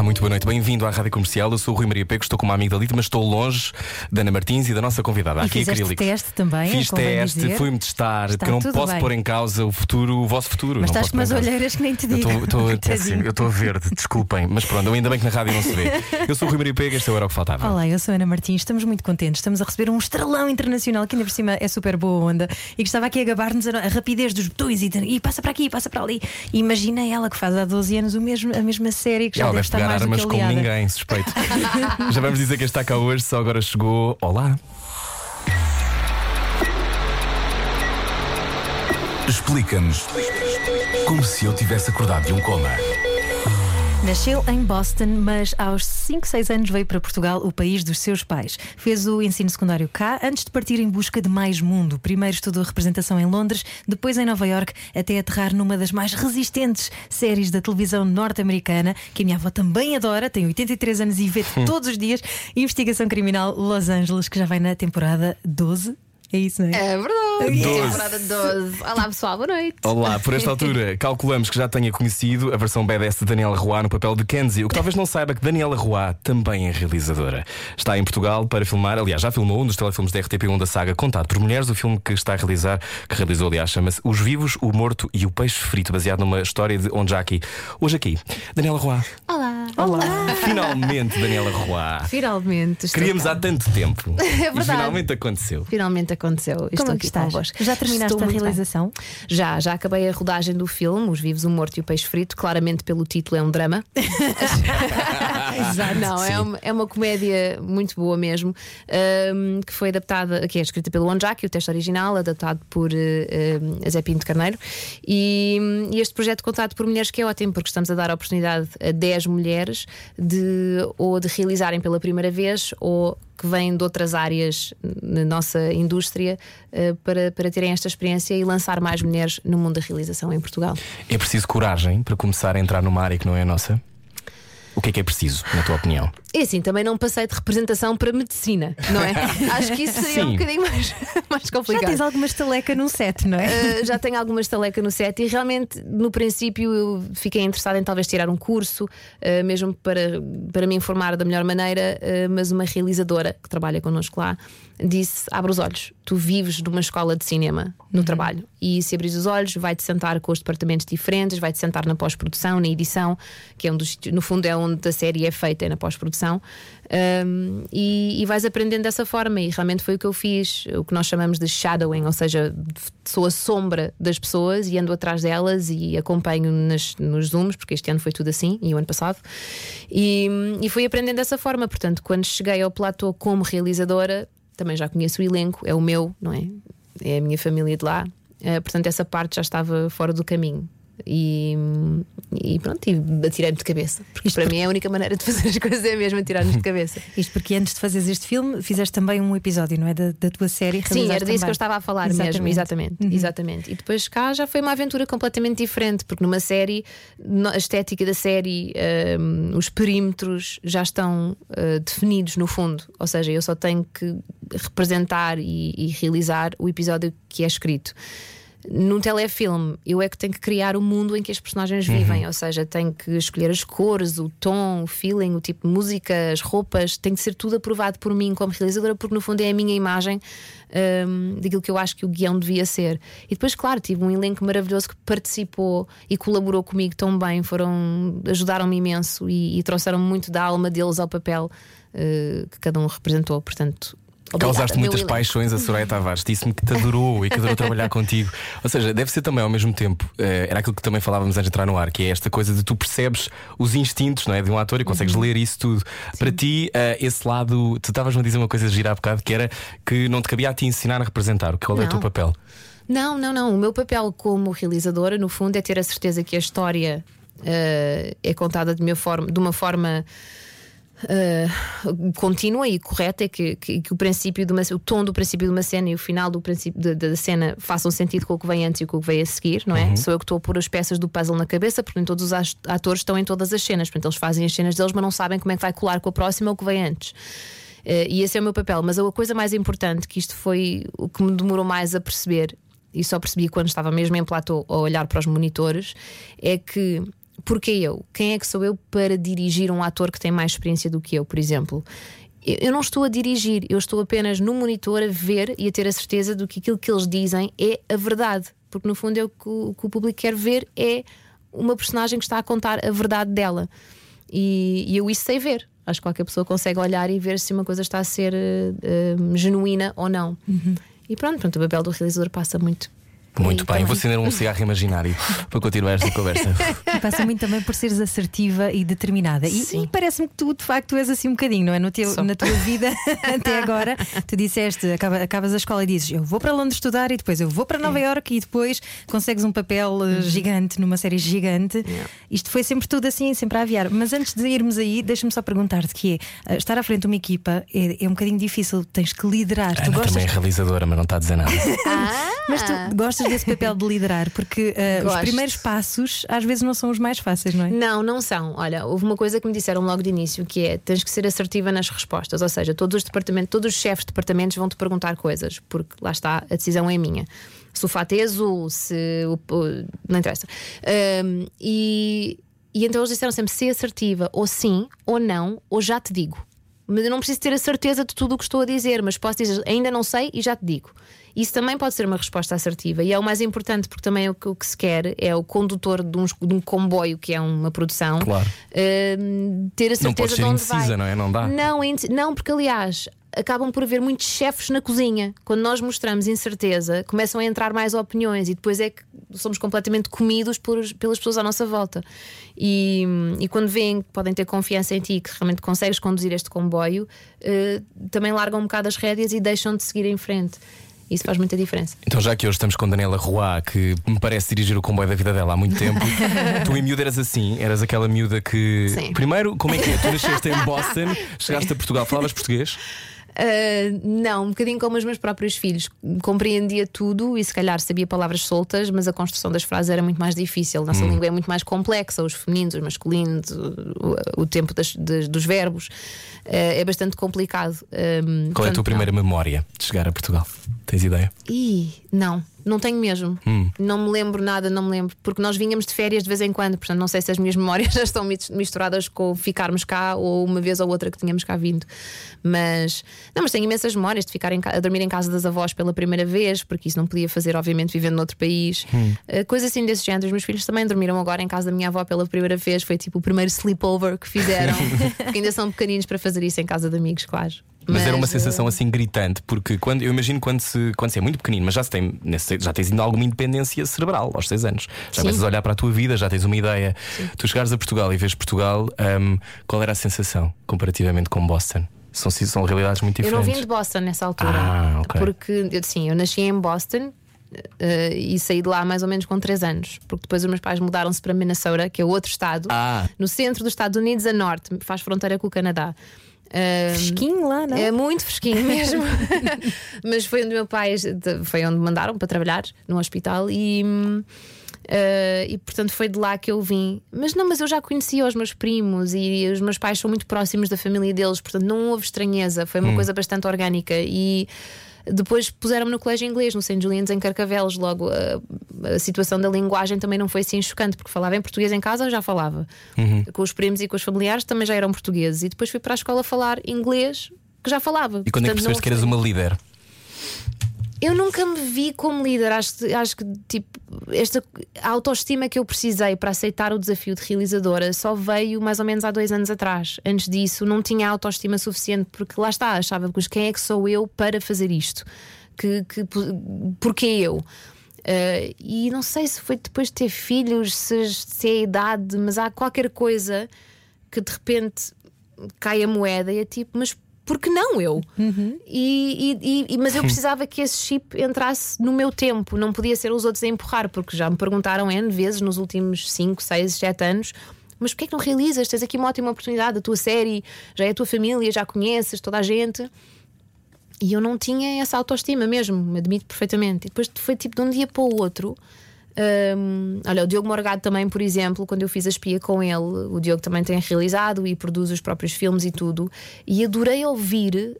Olá, muito boa noite, bem-vindo à Rádio Comercial. Eu sou o Rui Maria Pego, estou com uma amiga da Lita, mas estou longe da Ana Martins e da nossa convidada E aqui fizeste acrílicos. teste também, Fiz teste, fui-me testar, Está que não posso bem. pôr em causa o futuro, o vosso futuro. Mas não estás com umas olheiras que nem te Eu digo. estou- estou Coitadinho. péssimo, eu estou verde, desculpem, mas pronto, ainda bem que na rádio não se vê. Eu sou o Rui Maria Pego, este era o que faltava. Olá, eu sou a Ana Martins, estamos muito contentes. Estamos a receber um estrelão internacional que ainda por cima é super boa onda e que estava aqui a gabar-nos a, rapidez dos botões e, e passa para aqui, passa para ali. E imagina ela que faz há 12 anos o mesmo, a mesma série que já deve estar mais do armas como aliada. ninguém, suspeito. Já vamos dizer que está cá hoje, só agora chegou. Olá. Explica-nos como se eu tivesse acordado de um coma. Nasceu em Boston, mas aos 5, 6 anos veio para Portugal, o país dos seus pais. Fez o ensino secundário cá, antes de partir em busca de mais mundo. Primeiro estudou representação em Londres, depois em Nova York, até aterrar numa das mais resistentes séries da televisão norte-americana, que a minha avó também adora, tem 83 anos e vê todos os dias. Investigação Criminal Los Angeles, que já vai na temporada 12. É isso, não é? É verdade. Doze. Temporada 12. Olá pessoal, boa noite. Olá, por esta altura calculamos que já tenha conhecido a versão BDS de Daniela Roy no papel de Kenzie. O que talvez não saiba é que Daniela Roy também é realizadora. Está em Portugal para filmar, aliás, já filmou um dos telefilmes da RTP1 da saga Contato por Mulheres, o filme que está a realizar, que realizou, aliás, chama-se Os Vivos, o Morto e o Peixe Frito, baseado numa história de Onjaki. Hoje aqui, Daniela Roy. Olá. Olá! Finalmente, Daniela Roy. Finalmente. estou Queríamos cá. há tanto tempo. É E verdade. finalmente aconteceu. Finalmente aconteceu. Estou Como é aqui estás? convosco. Já terminaste Estou a muito bem. realização? Já, já acabei a rodagem do filme, Os Vivos, o Morto e o Peixe Frito. Claramente, pelo título, é um drama. Exato. Não, é uma, é uma comédia muito boa mesmo, ahm, que foi adaptada, que é escrita pelo Onjaki, o texto original, adaptado por eh, Zé Pinto Carneiro. E, e este projeto contado por mulheres que é ótimo, porque estamos a dar a oportunidade a 10 mulheres de ou de realizarem pela primeira vez ou que vêm de outras áreas na nossa indústria eh, para, para terem esta experiência e lançar mais mulheres no mundo da realização em Portugal. É preciso coragem para começar a entrar numa área que não é a nossa? O que é que é preciso, na tua opinião? E assim, também não passei de representação para medicina, não é? Acho que isso seria Sim. um bocadinho mais, mais Já complicado. tens alguma estaleca num set, não é? Uh, já tenho alguma estaleca no set e realmente no princípio eu fiquei interessada em talvez tirar um curso, uh, mesmo para, para me informar da melhor maneira, uh, mas uma realizadora que trabalha connosco lá disse: abre os olhos, tu vives numa escola de cinema no trabalho e se abris os olhos, vai-te sentar com os departamentos diferentes, vai-te sentar na pós-produção, na edição, que é um dos, no fundo é onde a série é feita, é na pós-produção. Um, e, e vais aprendendo dessa forma, e realmente foi o que eu fiz, o que nós chamamos de shadowing, ou seja, sou a sombra das pessoas e ando atrás delas e acompanho nas, nos Zooms, porque este ano foi tudo assim, e o ano passado, e, e fui aprendendo dessa forma. Portanto, quando cheguei ao platô como realizadora, também já conheço o elenco, é o meu, não é? É a minha família de lá, Eh, portanto, essa parte já estava fora do caminho. E, e pronto, e atirei-me de cabeça. Porque Isto para por- mim é a única maneira de fazer as coisas é mesmo atirar-nos de cabeça. Isto porque antes de fazeres este filme fizeste também um episódio, não é? Da, da tua série. Sim, era disso que também. eu estava a falar mesmo, Exatamente. exatamente. Uhum. Exatamente. E depois cá já foi uma aventura completamente diferente, porque numa série, a estética da série, hum, os perímetros já estão uh, definidos no fundo. Ou seja, eu só tenho que representar e, e realizar o episódio que é escrito. Num telefilme, eu é que tenho que criar o mundo em que as personagens vivem, ou seja, tenho que escolher as cores, o tom, o feeling, o tipo de música, as roupas, tem que ser tudo aprovado por mim como realizadora, porque no fundo é a minha imagem hum, daquilo que eu acho que o guião devia ser. E depois, claro, tive um elenco maravilhoso que participou e colaborou comigo tão bem, foram ajudaram-me imenso e, e trouxeram muito da alma deles ao papel eh, que cada um representou. Portanto, obrigada, Causaste muitas paixões a Soraya Tavares. Disse-me que te adorou e que adorou trabalhar contigo. Ou seja, deve ser também ao mesmo tempo. eh, era aquilo que também falávamos antes de entrar no ar, que é esta coisa de tu percebes os instintos não é, de um ator e consegues Uhum. ler isso tudo. Para ti, eh, esse lado, tu estavas-me a dizer uma coisa de girar há bocado que era que não te cabia a ti ensinar a representar. Qual é o Não. teu papel? Não, não, não. O meu papel como realizadora, no fundo, é ter a certeza que a história eh, é contada de, forma, de uma forma uh, contínua e correta é que, que, que o princípio de uma, o tom do princípio de uma cena e o final do princípio de- da cena façam sentido com o que vem antes e com o que vem a seguir, não é? Sou eu que estou a pôr as peças do puzzle na cabeça, porque nem todos os atores estão em todas as cenas, portanto eles fazem as cenas deles, mas não sabem como é que vai colar com a próxima ou o que vem antes. Uh, e esse é o meu papel. Mas a coisa mais importante, que isto foi o que me demorou mais a perceber, e só percebi quando estava mesmo em platô a olhar para os monitores, é que porque eu? Quem é que sou eu para dirigir um ator que tem mais experiência do que eu, por exemplo? Eu não estou a dirigir, eu estou apenas no monitor a ver e a ter a certeza de que aquilo que eles dizem é a verdade. Porque no fundo é o que o, que o público quer ver é uma personagem que está a contar a verdade dela. E, e eu isso sei ver. Acho que qualquer pessoa consegue olhar e ver se uma coisa está a ser eh, eh, genuína ou não. E pronto, pronto, o papel do realizador passa muito. Muito bem, também. vou acender um cigarro imaginário para continuar esta conversa. E passa muito também por seres assertiva e determinada. E, Sim. e parece-me que tu, de facto, és assim um bocadinho, não é? No teu, Sou. na tua vida até agora, tu disseste, acaba- acabas a escola e dizes eu vou para Londres estudar e depois eu vou para Nova Iorque e depois consegues um papel Uhum. eh, gigante numa série gigante. Isto foi sempre tudo assim, sempre a aviar. Mas antes de irmos aí, deixa-me só perguntar-te que é eh, estar à frente de uma equipa é, é um bocadinho difícil, tens que liderar. tu Ana gostas, também é realizadora, mas não está a dizer nada. mas tu gostas desse papel de liderar, porque eh, os primeiros passos às vezes não são os mais fáceis, não é? Não, não são. Olha, houve uma coisa que me disseram logo de início que é tens que ser assertiva nas respostas. Ou seja, todos os departamentos, todos os chefes de departamentos vão te perguntar coisas, porque lá está, a decisão é minha. Se o fato é azul, se o. não interessa. Ahm, e, e então eles disseram sempre: ser assertiva, ou sim, ou não, ou já te digo. Mas eu não preciso ter a certeza de tudo o que estou a dizer, mas posso dizer ainda não sei e já te digo. Isso também pode ser uma resposta assertiva e é o mais importante porque também o que, o que se quer é o condutor de, uns- de um comboio que é uma produção Claro. hum, ter a certeza Não pode ser de onde vai. não é? Não dá. Não, inde- não, porque aliás acabam por haver muitos chefes na cozinha. Quando nós mostramos incerteza, começam a entrar mais opiniões e depois é que somos completamente comidos por, pelas pessoas à nossa volta. E, e quando veem que podem ter confiança em ti, que realmente consegues conduzir este comboio, eh, também largam um bocado as rédeas e deixam de seguir em frente. Isso faz muita diferença. Então, já que hoje estamos com Daniela Roy, que me parece dirigir o comboio da vida dela há muito tempo, tu em miúda eras assim, eras aquela miúda que. Sim. Primeiro, como é que é? Tu nasceste em Boston, chegaste a Portugal, falavas português? Uh, não, um bocadinho como os meus próprios filhos. Compreendia tudo e se calhar sabia palavras soltas, mas a construção das frases era muito mais difícil. Nossa língua é muito mais complexa, os femininos, os masculinos, o, o tempo das- das- dos verbos uh, é bastante complicado. Um, Qual é a portanto, tua primeira memória de chegar a Portugal? Tens ideia? Ih, não, não tenho mesmo. Não me lembro nada, não me lembro, porque nós vinhamos de férias de vez em quando, portanto não sei se as minhas memórias já estão mis- misturadas com ficarmos cá ou uma vez ou outra que tínhamos cá vindo. Mas não, mas tenho imensas memórias de ficar em a dormir em casa das avós pela primeira vez, porque isso não podia fazer, obviamente, vivendo noutro país. Uh, Coisas assim desse género. Os meus filhos também dormiram agora em casa da minha avó pela primeira vez. Foi tipo o primeiro sleepover que fizeram, porque ainda são pequeninos para fazer isso em casa de amigos, claro. Mas, era uma uh, sensação assim gritante, porque quando, eu imagino quando se, quando se é muito pequenino, mas já, se tem, nesse- já tens ainda alguma independência cerebral aos 6 anos. Já Sim. começas a olhar para a tua vida, já tens uma ideia. Tu chegares a Portugal e vês Portugal, hum, qual era a sensação comparativamente com Boston? São, são realidades muito Eu não diferentes. vim de Boston nessa altura. Ah, ok. Porque, eu- sim, eu nasci em Boston. eh, e saí de lá mais ou menos com 3 anos, porque depois os meus pais mudaram-se para Minnesota, que é outro estado, Ah. no centro dos Estados Unidos, a norte, faz fronteira com o Canadá. Fresquinho lá, não? é muito fresquinho mesmo. Mas foi onde meu pai foi onde me mandaram para trabalhar no hospital e. hum, eh, e portanto foi de lá que eu vim. Mas não, mas eu já conhecia os meus primos e os meus pais são muito próximos da família deles, portanto não houve estranheza, foi uma coisa bastante orgânica. E depois puseram-me no colégio inglês, no St. Julian's em Carcavelos. Logo a, a situação da linguagem também não foi assim chocante, porque falava em português em casa, eu já falava. Com os primos e com os familiares também já eram portugueses. E depois fui para a escola falar inglês, que já falava. E quando é que Portanto, percebeste não que eras uma líder? Eu nunca me vi como líder. Acho, que- acho que tipo, esta autoestima que eu precisei para aceitar o desafio de realizadora só veio mais ou menos há dois anos atrás. Antes disso, não tinha autoestima suficiente, porque lá está, achava que quem é que sou eu para fazer isto? Que, que, porquê eu? Eh, e não sei se foi depois de ter filhos, se, se é a idade, mas há qualquer coisa que de repente cai a moeda e é tipo, mas por que não eu? E, e- e- mas eu precisava que esse chip entrasse no meu tempo, não podia ser os outros a empurrar, porque já me perguntaram N vezes nos últimos 5, 6, 7 anos mas porquê é que não realizas? Tens aqui uma ótima oportunidade, a tua série, já é a tua família, já conheces toda a gente. E eu não tinha essa autoestima mesmo, me admito perfeitamente. E depois foi tipo de um dia para o outro. Hum, olha, o Diogo Morgado também, por exemplo, quando eu fiz a espia com ele, o Diogo também tem realizado e produz os próprios filmes e tudo. E adorei ouvir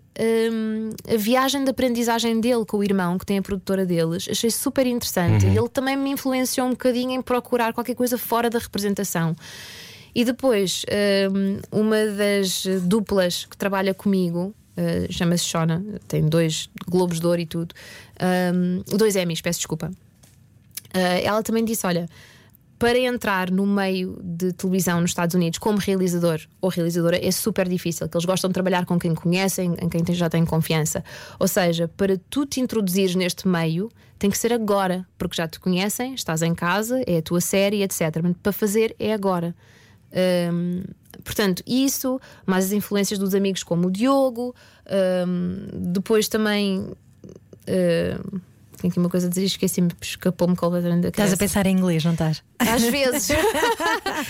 hum, a viagem de aprendizagem dele com o irmão, que tem a produtora deles. Achei super interessante. Ele também me influenciou um bocadinho em procurar qualquer coisa fora da representação. E depois, hum, uma das duplas que trabalha comigo, uh, chama-se Shona, tem dois Globos de Ouro e tudo, dois Emmys, peço desculpa. Uh, ela também disse: Olha, para entrar no meio de televisão nos Estados Unidos como realizador ou realizadora é super difícil, que eles gostam de trabalhar com quem conhecem, em quem já tem confiança. Ou seja, para tu te introduzires neste meio, tem que ser agora, porque já te conhecem, estás em casa, é a tua série, etc. Mas para fazer é agora. Portanto, isso, mais as influências dos amigos como o Diogo, depois também. Tenho aqui uma coisa a dizer, esqueci-me, escapou-me completamente da Estás a cabeça. pensar em inglês, não estás? Às vezes. não,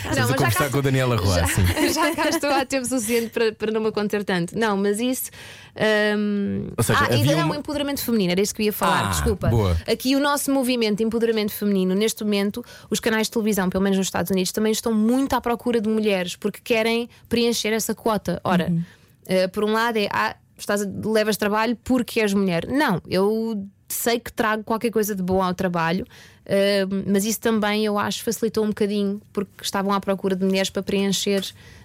mas já conversar cá, com a Daniela Roa, sim. já cá estou há tempo suficiente para, para não me acontecer tanto. Não, mas isso. hum, Ou seja, ah, ainda não, uma- empoderamento feminino, era isso que eu ia falar, Ah, desculpa. boa. Aqui o nosso movimento de empoderamento feminino, neste momento, os canais de televisão, pelo menos nos Estados Unidos, também estão muito à procura de mulheres porque querem preencher essa quota. Ora, eh, por um lado é ah, estás a- levas trabalho porque és mulher. Não, eu sei que trago qualquer coisa de bom ao trabalho, eh, mas isso também eu acho facilitou um bocadinho porque estavam à procura de mulheres para preencher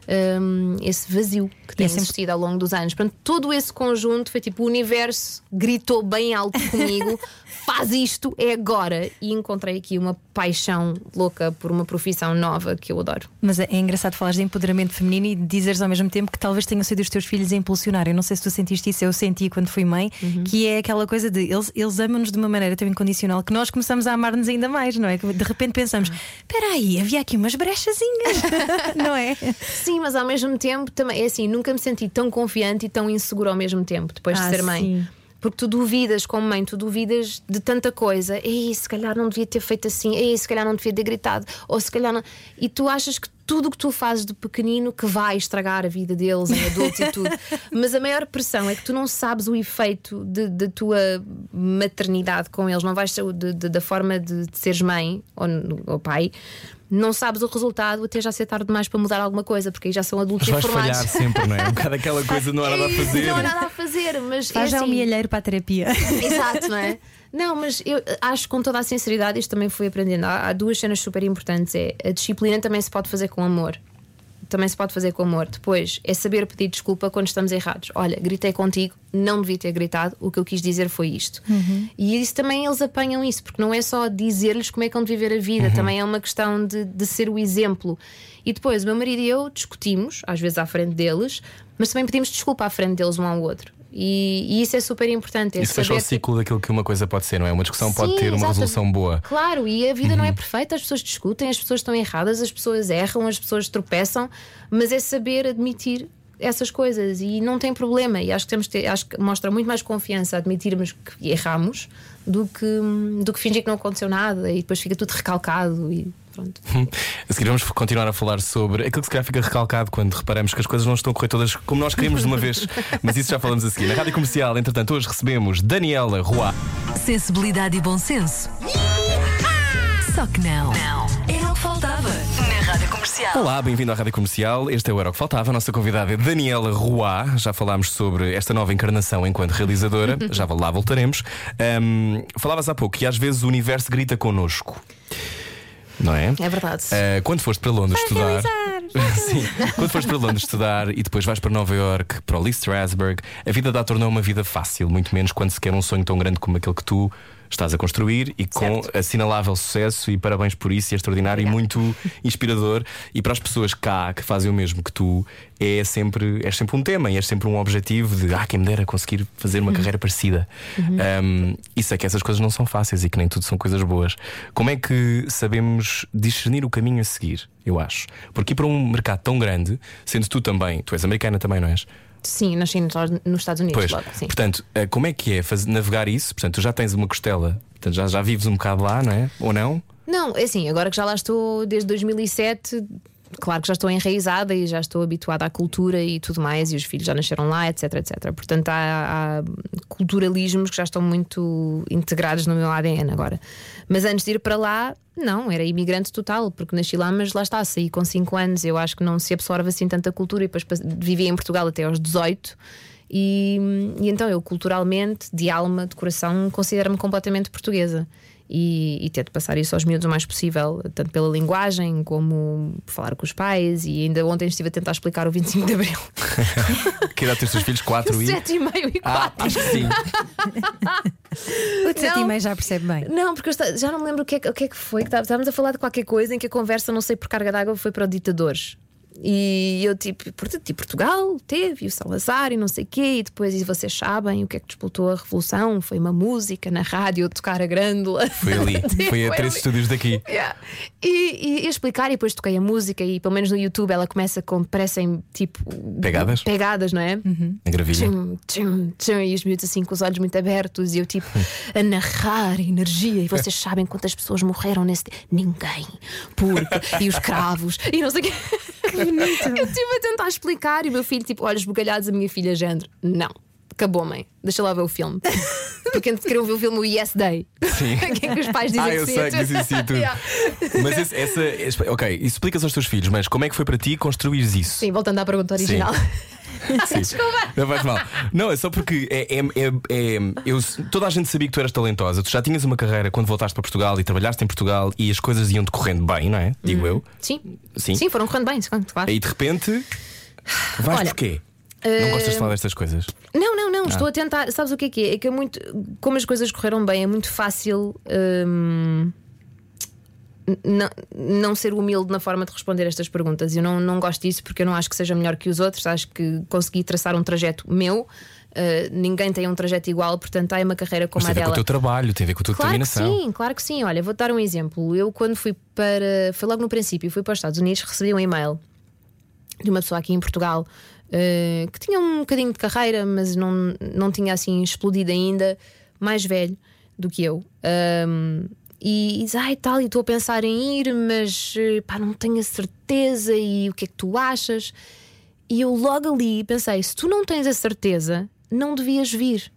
eh, esse vazio que tem é sempre- existido ao longo dos anos. Portanto, todo esse conjunto foi tipo: o universo gritou bem alto comigo, faz isto, é agora. E encontrei aqui uma paixão louca por uma profissão nova que eu adoro. Mas é, é engraçado falares de empoderamento feminino e dizeres ao mesmo tempo que talvez tenham sido os teus filhos a impulsionar. Eu não sei se tu sentiste isso, eu senti quando fui mãe, que é aquela coisa de eles, eles amam-nos de uma maneira tão incondicional que nós começamos a amar-nos ainda mais, não é? Que de repente pensamos: espera aí, havia aqui umas brechazinhas, não é? Sim, mas ao mesmo tempo também é assim, nunca me senti tão confiante e tão insegura ao mesmo tempo depois Ah, de ser mãe. sim. Porque tu duvidas, como mãe, tu duvidas de tanta coisa. Ei, se calhar não devia ter feito assim, ei, se calhar não devia ter gritado, ou se calhar não. E tu achas que tudo o que tu fazes de pequenino que vai estragar a vida deles em adultos e tudo. Mas a maior pressão é que tu não sabes o efeito da tua maternidade com eles, não vais ser da forma de, de seres mãe ou, ou pai. Não sabes o resultado até já ser tarde demais para mudar alguma coisa, porque aí já são adultos Mas vais informados. falhar sempre, não é? Um bocado aquela coisa não há nada a fazer. Não há nada a fazer, mas Faz é já um assim, mielheiro para a terapia. Exato, não é? Não, mas eu acho com toda a sinceridade, isto também fui aprendendo. Há, há duas cenas super importantes: é a disciplina também se pode fazer com amor. Também se pode fazer com amor. Depois é saber pedir desculpa quando estamos errados. Olha, gritei contigo, não devia ter gritado, o que eu quis dizer foi isto. E isso também eles apanham isso, porque não é só dizer-lhes como é que vão viver a vida, também é uma questão de, de ser o exemplo. E depois o meu marido e eu discutimos, às vezes à frente deles, mas também pedimos desculpa à frente deles um ao outro. E, e isso é super importante. Isso fecha o saber que- ciclo daquilo que uma coisa pode ser, não é? Uma discussão pode Sim, ter uma exato. resolução boa. Claro, e a vida Uhum. não é perfeita, as pessoas discutem, as pessoas estão erradas, as pessoas erram, as pessoas tropeçam, mas é saber admitir essas coisas e não tem problema. E acho que temos que ter, acho que mostra muito mais confiança admitirmos que erramos do que, do que fingir que não aconteceu nada e depois fica tudo recalcado e pronto. A seguir vamos continuar a falar sobre aquilo que se calhar fica recalcado quando reparamos que as coisas não estão a correr todas como nós queríamos de uma vez. Mas isso já falamos a seguir. Na Rádio Comercial, entretanto, hoje recebemos Daniela Roy. Sensibilidade e bom senso. Só que não. Não. Era o que faltava na Rádio Comercial. Olá, bem-vindo à Rádio Comercial. Este é o Era o que Faltava. A nossa convidada é Daniela Roy. Já falámos sobre esta nova encarnação enquanto realizadora. Já lá voltaremos. Ahm, falavas há pouco que às vezes o universo grita connosco. Não é? É verdade. Ah, quando foste para Londres estudar. Sim, quando foste para Londres estudar e depois vais para Nova York, para o Lee Strasberg, a vida da tornou uma vida fácil, muito menos quando se quer um sonho tão grande como aquele que tu estás a construir e com Certo. assinalável sucesso e parabéns por isso, é extraordinário e muito inspirador. E para as pessoas cá que fazem o mesmo que tu, é sempre, é sempre um tema e é sempre um objetivo de ah, quem me dera conseguir fazer uma carreira parecida. Um, e sei que essas coisas não são fáceis e que nem tudo são coisas boas. Como é que sabemos discernir o caminho a seguir? Eu acho. Porque ir para um mercado tão grande, sendo tu também, tu és americana também, não és? Sim, nasci nos Estados Unidos Pois, logo. Sim. portanto, eh, como é que é faz- navegar isso? Portanto, tu já tens uma costela, portanto, já, já vives um bocado lá, não é? Ou não? Não, é assim, agora que já lá estou desde 2007, claro que já estou enraizada e já estou habituada à cultura e tudo mais, e os filhos já nasceram lá, etc, etc. Portanto, há, há culturalismos que já estão muito integrados no meu ADN agora. Mas antes de ir para lá, não, era imigrante total, porque nasci lá, mas lá está, saí com 5 anos. Eu acho que não se absorve assim tanta cultura e depois vivi em Portugal até aos 18. E, e então eu, culturalmente, de alma, de coração, considero-me completamente portuguesa. E, e tento passar isso aos miúdos o mais possível, tanto pela linguagem como falar com os pais. E ainda ontem estive a tentar explicar o 25 de Abril. Que idade tens os teus filhos? 4 e. 7 e meio e 4. Ah, acho que sim. O de sete e Não. meio já percebe bem. Não, porque eu já não me lembro o que, é, que- o que é que foi. que Estávamos a falar de qualquer coisa em que a conversa, não sei por carga d'água, foi para o ditadores. E eu tipo, portanto, e Portugal teve e o Salazar e não sei o quê, e depois e vocês sabem o que é que disputou a revolução? Foi uma música na rádio tocar a grândula. Foi ali. Foi a três ali. estúdios daqui. Yeah. E, e, e explicar, e depois toquei a música, e pelo menos no YouTube ela começa com, parecem tipo. Pegadas? Pegadas, não é? A gravilha. Tchum, tchum, tchum, e os miúdos assim com os olhos muito abertos e eu tipo a narrar a energia e vocês sabem quantas pessoas morreram nesse dia? Ninguém, porque e os cravos e não sei o quê. Eu estive a tentar explicar e o meu filho, tipo, olhos bugalhados, a minha filha género, não. Acabou, mãe. Deixa lá ver o filme. Porque antes queriam ver o filme o Yes Day. Sim. que é que os pais dizem Ah, eu sim. sei que dizem sim tudo. Yeah. Mas esse- essa. Ok, isso explicas aos teus filhos, mas como é que foi para ti construires isso? Sim, voltando à pergunta original. Sim. Não faz mal. Não, é só porque é, é- é- é- eu, toda a gente sabia que tu eras talentosa. Tu já tinhas uma carreira quando voltaste para Portugal e trabalhaste em Portugal e as coisas iam decorrendo bem, não é? Digo eu. Sim. Sim. Sim, foram correndo bem, claro. E de repente. Vais Olha, porquê? Não gostas de falar destas coisas? Não, não, não, Ah. estou a tentar. Sabes o que é que é? É que é muito. Como as coisas correram bem, é muito fácil. hum, não, não ser humilde na forma de responder estas perguntas. Eu não, não gosto disso porque eu não acho que seja melhor que os outros. Acho que consegui traçar um trajeto meu. Uh, ninguém tem um trajeto igual, portanto, há uma carreira como Mas tem a a ver com dela. o teu trabalho, tem a ver com a tua Claro que determinação. sim, claro que sim. Olha, vou dar um exemplo. Eu, quando fui para. Foi logo no princípio, fui para os Estados Unidos, recebi um e-mail de uma pessoa aqui em Portugal eh, que tinha um bocadinho de carreira, mas não, não tinha assim explodido ainda, mais velho do que eu. Ahm, e diz, ai tal, e estou a pensar em ir, mas eh, pá, não tenho a certeza. E o que é que tu achas? E eu logo ali pensei: se tu não tens a certeza, não devias vir,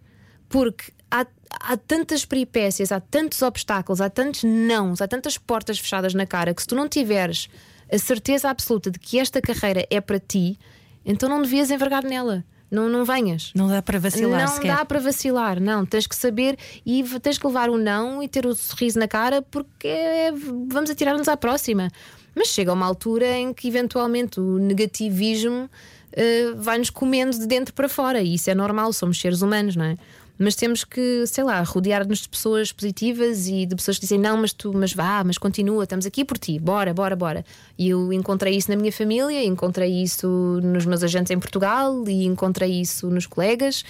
porque há, há tantas peripécias, há tantos obstáculos, há tantos nãos, há tantas portas fechadas na cara que se tu não tiveres a certeza absoluta de que esta carreira é para ti, então não devias envergar nela. Não, não venhas. Não dá para vacilar Não sequer. dá para vacilar, não. Tens que saber e tens que levar o não e ter o sorriso na cara porque é- vamos atirar-nos à próxima. Mas chega uma altura em que eventualmente o negativismo eh, vai-nos comendo de dentro para fora e isso é normal, somos seres humanos, não é? Mas temos que, sei lá, rodear-nos de pessoas positivas e de pessoas que dizem não, mas tu, mas vá, mas continua, estamos aqui por ti, bora, bora, bora. E eu encontrei isso na minha família, encontrei isso nos meus agentes em Portugal e encontrei isso nos colegas.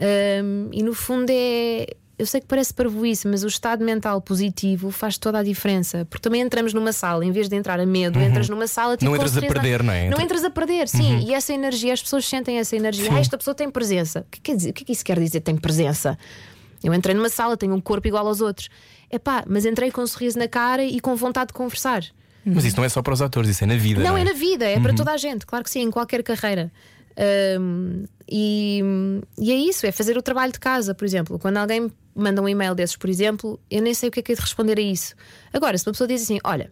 Um, e no fundo é. Eu sei que parece parvoíce, mas o estado mental positivo faz toda a diferença. Porque também entramos numa sala, em vez de entrar a medo, entras numa sala tipo, Não entras a perder, não é? Não Entra- entras a perder, sim. E essa energia, as pessoas sentem essa energia. Ah, esta pessoa tem presença. O que, quer dizer, o que é que isso quer dizer, tem presença? Eu entrei numa sala, tenho um corpo igual aos outros. É pá, mas entrei com um sorriso na cara e com vontade de conversar. Mas isso não é só para os atores, isso é na vida. Não, Não, é na vida, é para toda a gente, claro que sim, em qualquer carreira. Ahm, e, e é isso, é fazer o trabalho de casa, por exemplo. Quando alguém me manda um e-mail desses, por exemplo, eu nem sei o que é que é de responder a isso. Agora, se uma pessoa diz assim: olha.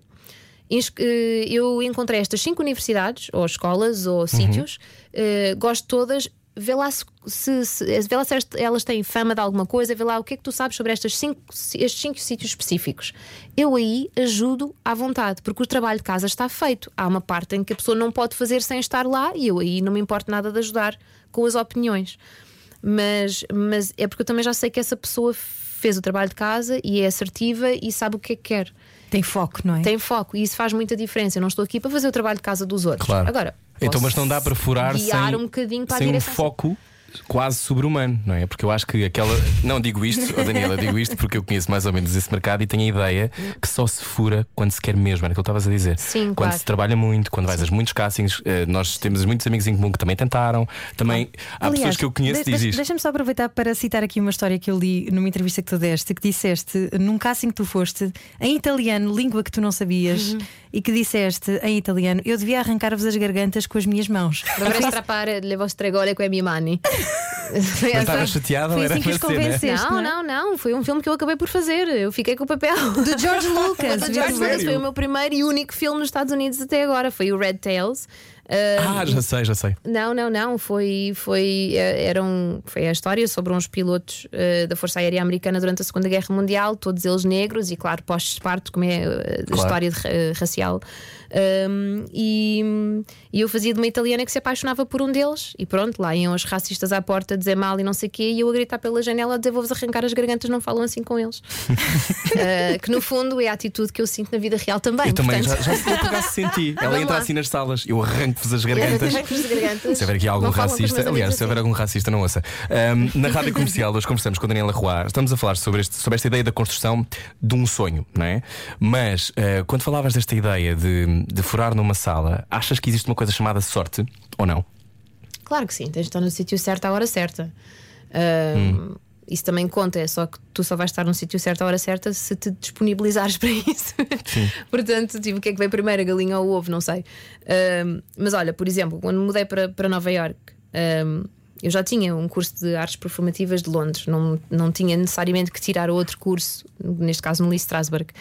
eh, Eu encontrei estas cinco universidades, ou escolas, ou sítios, eh, gosto de todas. Vê lá se, se, se- vê lá se elas têm fama de alguma coisa, vê lá o que é que tu sabes sobre estas cinco, estes cinco sítios específicos. Eu aí ajudo à vontade, porque o trabalho de casa está feito. Há uma parte em que a pessoa não pode fazer sem estar lá e eu aí não me importo nada de ajudar com as opiniões. Mas, mas é porque eu também já sei que essa pessoa fez o trabalho de casa e é assertiva e sabe o que é que quer. Tem foco, não é? Tem foco e isso faz muita diferença. Eu não estou aqui para fazer o trabalho de casa dos outros. Claro. Agora, Então, mas não dá para furar sem, um bocadinho para a sem um direção. foco quase sobre-humano, não é? Porque eu acho que aquela. Não digo isto, oh Daniela, digo isto porque eu conheço mais ou menos esse mercado e tenho a ideia que só se fura quando se quer mesmo, era aquilo que estavas a dizer. Sim, quando claro. se trabalha muito, quando vais a muitos castings, eh, nós temos muitos amigos em comum que também tentaram. Também há pessoas que eu conheço que de- diz de- isto. Deixa-me só aproveitar para citar aqui uma história que eu li numa entrevista que tu deste, que disseste num casting que tu foste, em italiano, língua que tu não sabias, Uhum. E que disseste em italiano: Eu devia arrancar-vos as gargantas com as minhas mãos. Dovrei strappare le vostre gole com a minha mani. Mas estavas chateada ou Foi era assim que os convenceste, Não, não é? não, não. Foi um filme que eu acabei por fazer. Eu fiquei com o papel. Do George Lucas. Do George Lucas foi o meu primeiro e único filme nos Estados Unidos até agora. Foi o Red Tails. Uh, Ah, já sei, já sei. Não, não, não. Foi, foi, eh, era um, foi a história sobre uns pilotos eh, da Força Aérea Americana durante a Segunda Guerra Mundial, todos eles negros e, claro, pós-esparto, como é eh, a Claro. história de eh, racial. Um, e, e eu fazia de uma italiana que se apaixonava por um deles, e pronto, lá iam os racistas à porta dizer mal e não sei o quê, e eu a gritar pela janela a dizer vou-vos arrancar as gargantas, não falam assim com eles. Eh, que no fundo é a atitude que eu sinto na vida real também. Eu também já, portanto- já por acaso senti. Ela Vamos entra lá. assim nas salas, eu arranco-vos as gargantas. Se houver aqui algum Não racista, aliás, se houver assim. algum racista, não ouça. Ahm, na rádio comercial, hoje conversamos com a Daniela Roy. Estamos a falar sobre, este- sobre esta ideia da construção de um sonho, não é? Mas ah, quando falavas desta ideia de, de furar numa sala, achas que existe uma coisa chamada sorte ou não? Claro que sim, tens de estar no sítio certo à hora certa. Ahm, Isso também conta, é só que tu só vais estar no sítio certo à hora certa se te disponibilizares para isso. Portanto, tipo, o que é que veio primeiro, a galinha ou o ovo? Não sei. Ahm, mas olha, por exemplo, quando mudei para, para Nova York, eu já tinha um curso de artes performativas de Londres, não, não tinha necessariamente que tirar outro curso, neste caso no Lee Strasberg.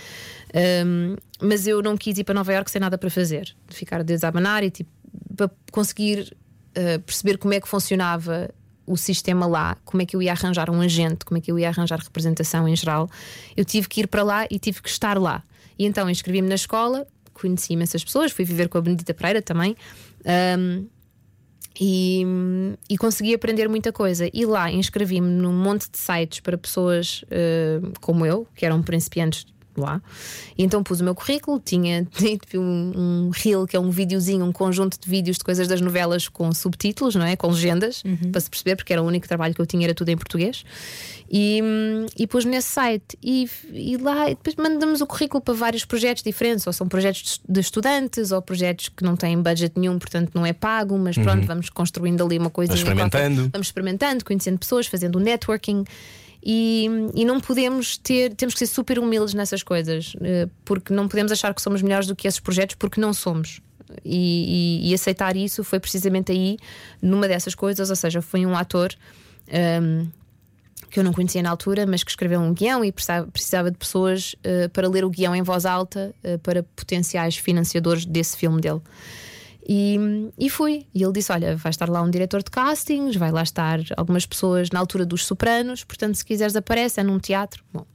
Ahm, mas eu não quis ir para Nova York sem nada para fazer, ficar a desabanar e tipo, para conseguir uh, perceber como é que funcionava o sistema lá, como é que eu ia arranjar um agente, como é que eu ia arranjar representação em geral. Eu tive que ir para lá e tive que estar lá. E então inscrevi-me na escola, conheci imensas pessoas, fui viver com a Benedita Pereira também. Um, e, e consegui aprender muita coisa. E lá inscrevi-me num monte de sites para pessoas uh, como eu, que eram principiantes lá. E então pus o meu currículo, tinha, tinha um, um reel, que é um videozinho, um conjunto de vídeos de coisas das novelas com subtítulos, não é? Com legendas, para se perceber, porque era o único trabalho que eu tinha, era tudo em português. E, e pus nesse site. E, e lá e depois mandamos o currículo para vários projetos diferentes, ou são projetos de estudantes, ou projetos que não têm budget nenhum, portanto não é pago, mas pronto, vamos construindo ali uma coisa. Vamos experimentando. Vamos experimentando, conhecendo pessoas, fazendo networking. E, e, não podemos ter, temos que ser super humildes nessas coisas, eh, porque não podemos achar que somos melhores do que esses projetos, porque não somos. E, e, e aceitar isso foi precisamente aí, numa dessas coisas, ou seja, foi um ator. Um, que eu não conhecia na altura, mas que escreveu um guião e precisava, precisava de pessoas uh, para ler o guião em voz alta uh, para potenciais financiadores desse filme dele. E, e fui. E ele disse: Olha, vai estar lá um diretor de castings, vai lá estar algumas pessoas na altura dos Sopranos, portanto, se quiseres, aparece, é num teatro. Bom,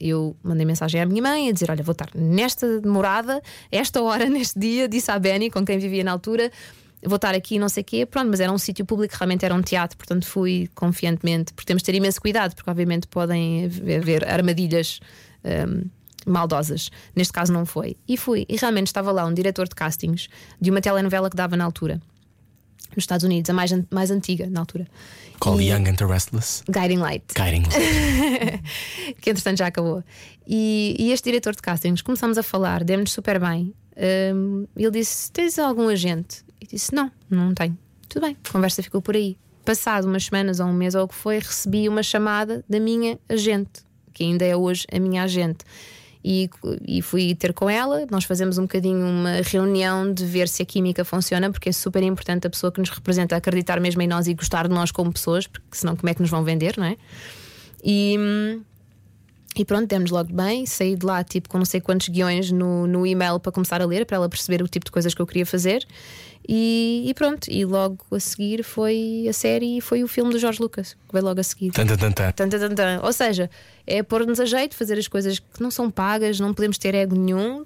eu mandei mensagem à minha mãe a dizer: Olha, vou estar nesta morada, esta hora, neste dia. Disse à Benny, com quem vivia na altura: Vou estar aqui, não sei o quê. Pronto, mas era um sítio público, realmente era um teatro, portanto, fui confiantemente, porque temos de ter imenso cuidado, porque obviamente podem haver armadilhas. Um, maldosas. Neste caso não foi. E fui. E realmente estava lá um diretor de castings de uma telenovela que dava na altura. Nos Estados Unidos, a mais, an mais antiga na altura. Call E- Young and the Restless. Guiding Light. Guiding. que entretanto já acabou. E, e este diretor de castings, começámos a falar, demos-nos super bem. Um, ele disse: Tens algum agente? E disse: Não, não tenho. Tudo bem, a conversa ficou por aí. Passado umas semanas ou um mês ou o que foi, recebi uma chamada da minha agente, que ainda é hoje a minha agente. E, e fui ter com ela. Nós fazemos um bocadinho uma reunião de ver se a química funciona, porque é super importante a pessoa que nos representa acreditar mesmo em nós e gostar de nós como pessoas, porque senão, como é que nos vão vender, não é? E, hum, e pronto, demos logo bem. Saí de lá, tipo, com não sei quantos guiões no, no e-mail para começar a ler, para ela perceber o tipo de coisas que eu queria fazer. E, e pronto, e logo a seguir foi a série e foi o filme do Jorge Lucas, que veio logo a seguir. Tan, tan, tan, tan. Ou seja, é pôr-nos a jeito, fazer as coisas que não são pagas, não podemos ter ego nenhum.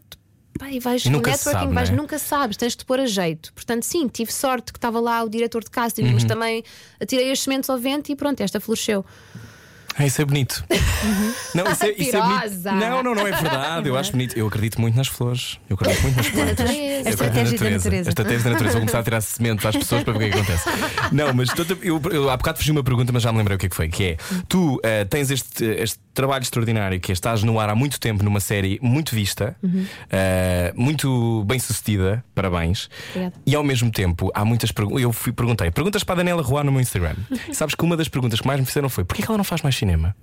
E vais nunca networking, sabe, vais, é? nunca sabes, tens de te pôr a jeito. Portanto, sim, tive sorte que estava lá o diretor de casting, Uhum. mas também atirei as sementes ao vento e pronto, esta floresceu. Ah, isso é bonito. Não, isso é, isso é bonito. Não, não, não é verdade. Eu acho bonito. Eu acredito muito nas flores. Eu acredito muito nas plantas. Eu acredito A estratégia da natureza. A estratégia da natureza. Vou começar a tirar sementes às pessoas para ver o que é que acontece. Não, mas tu- eu, eu há bocado fugi uma pergunta, mas já me lembrei o que é que foi. Que é: tu eh, tens este, este trabalho extraordinário que é estás no ar há muito tempo numa série muito vista, eh, muito bem sucedida. Parabéns. Obrigada. E ao mesmo tempo, há muitas perguntas. Eu fui, perguntei perguntas para a Daniela Roa no meu Instagram. E sabes que uma das perguntas que mais me fizeram foi: porquê que ela não faz mais cinema?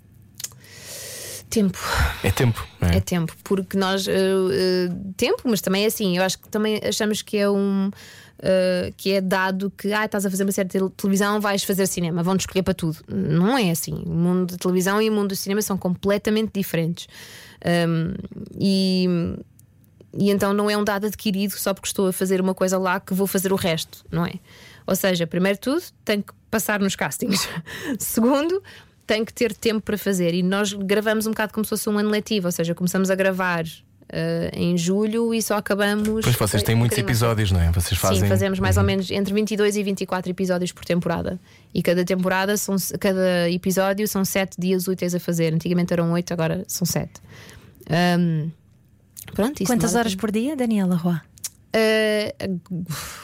Tempo. É tempo, não é? É tempo, porque nós. eh, eh, tempo, mas também é assim. Eu acho que também achamos que é um. eh, que é dado que ah, estás a fazer uma série de tel- televisão, vais fazer cinema, vão-te escolher para tudo. Não é assim. O mundo da televisão e o mundo do cinema são completamente diferentes. Um, e, e então não é um dado adquirido só porque estou a fazer uma coisa lá que vou fazer o resto, não é? Ou seja, primeiro tudo, tenho que passar nos castings. Segundo, tenho que ter tempo para fazer. E nós gravamos um bocado como se fosse um ano letivo, ou seja, começamos a gravar eh, em julho e só acabamos. Pois vocês têm um muitos mais episódios, não é? Vocês fazem. Sim, fazemos mais ou menos entre 22 e 24 episódios por temporada. E cada temporada, são, cada episódio são 7 dias úteis a fazer. Antigamente eram 8, agora são 7. pronto, isso Quantas demora horas por dia, Daniela Roa? Uh,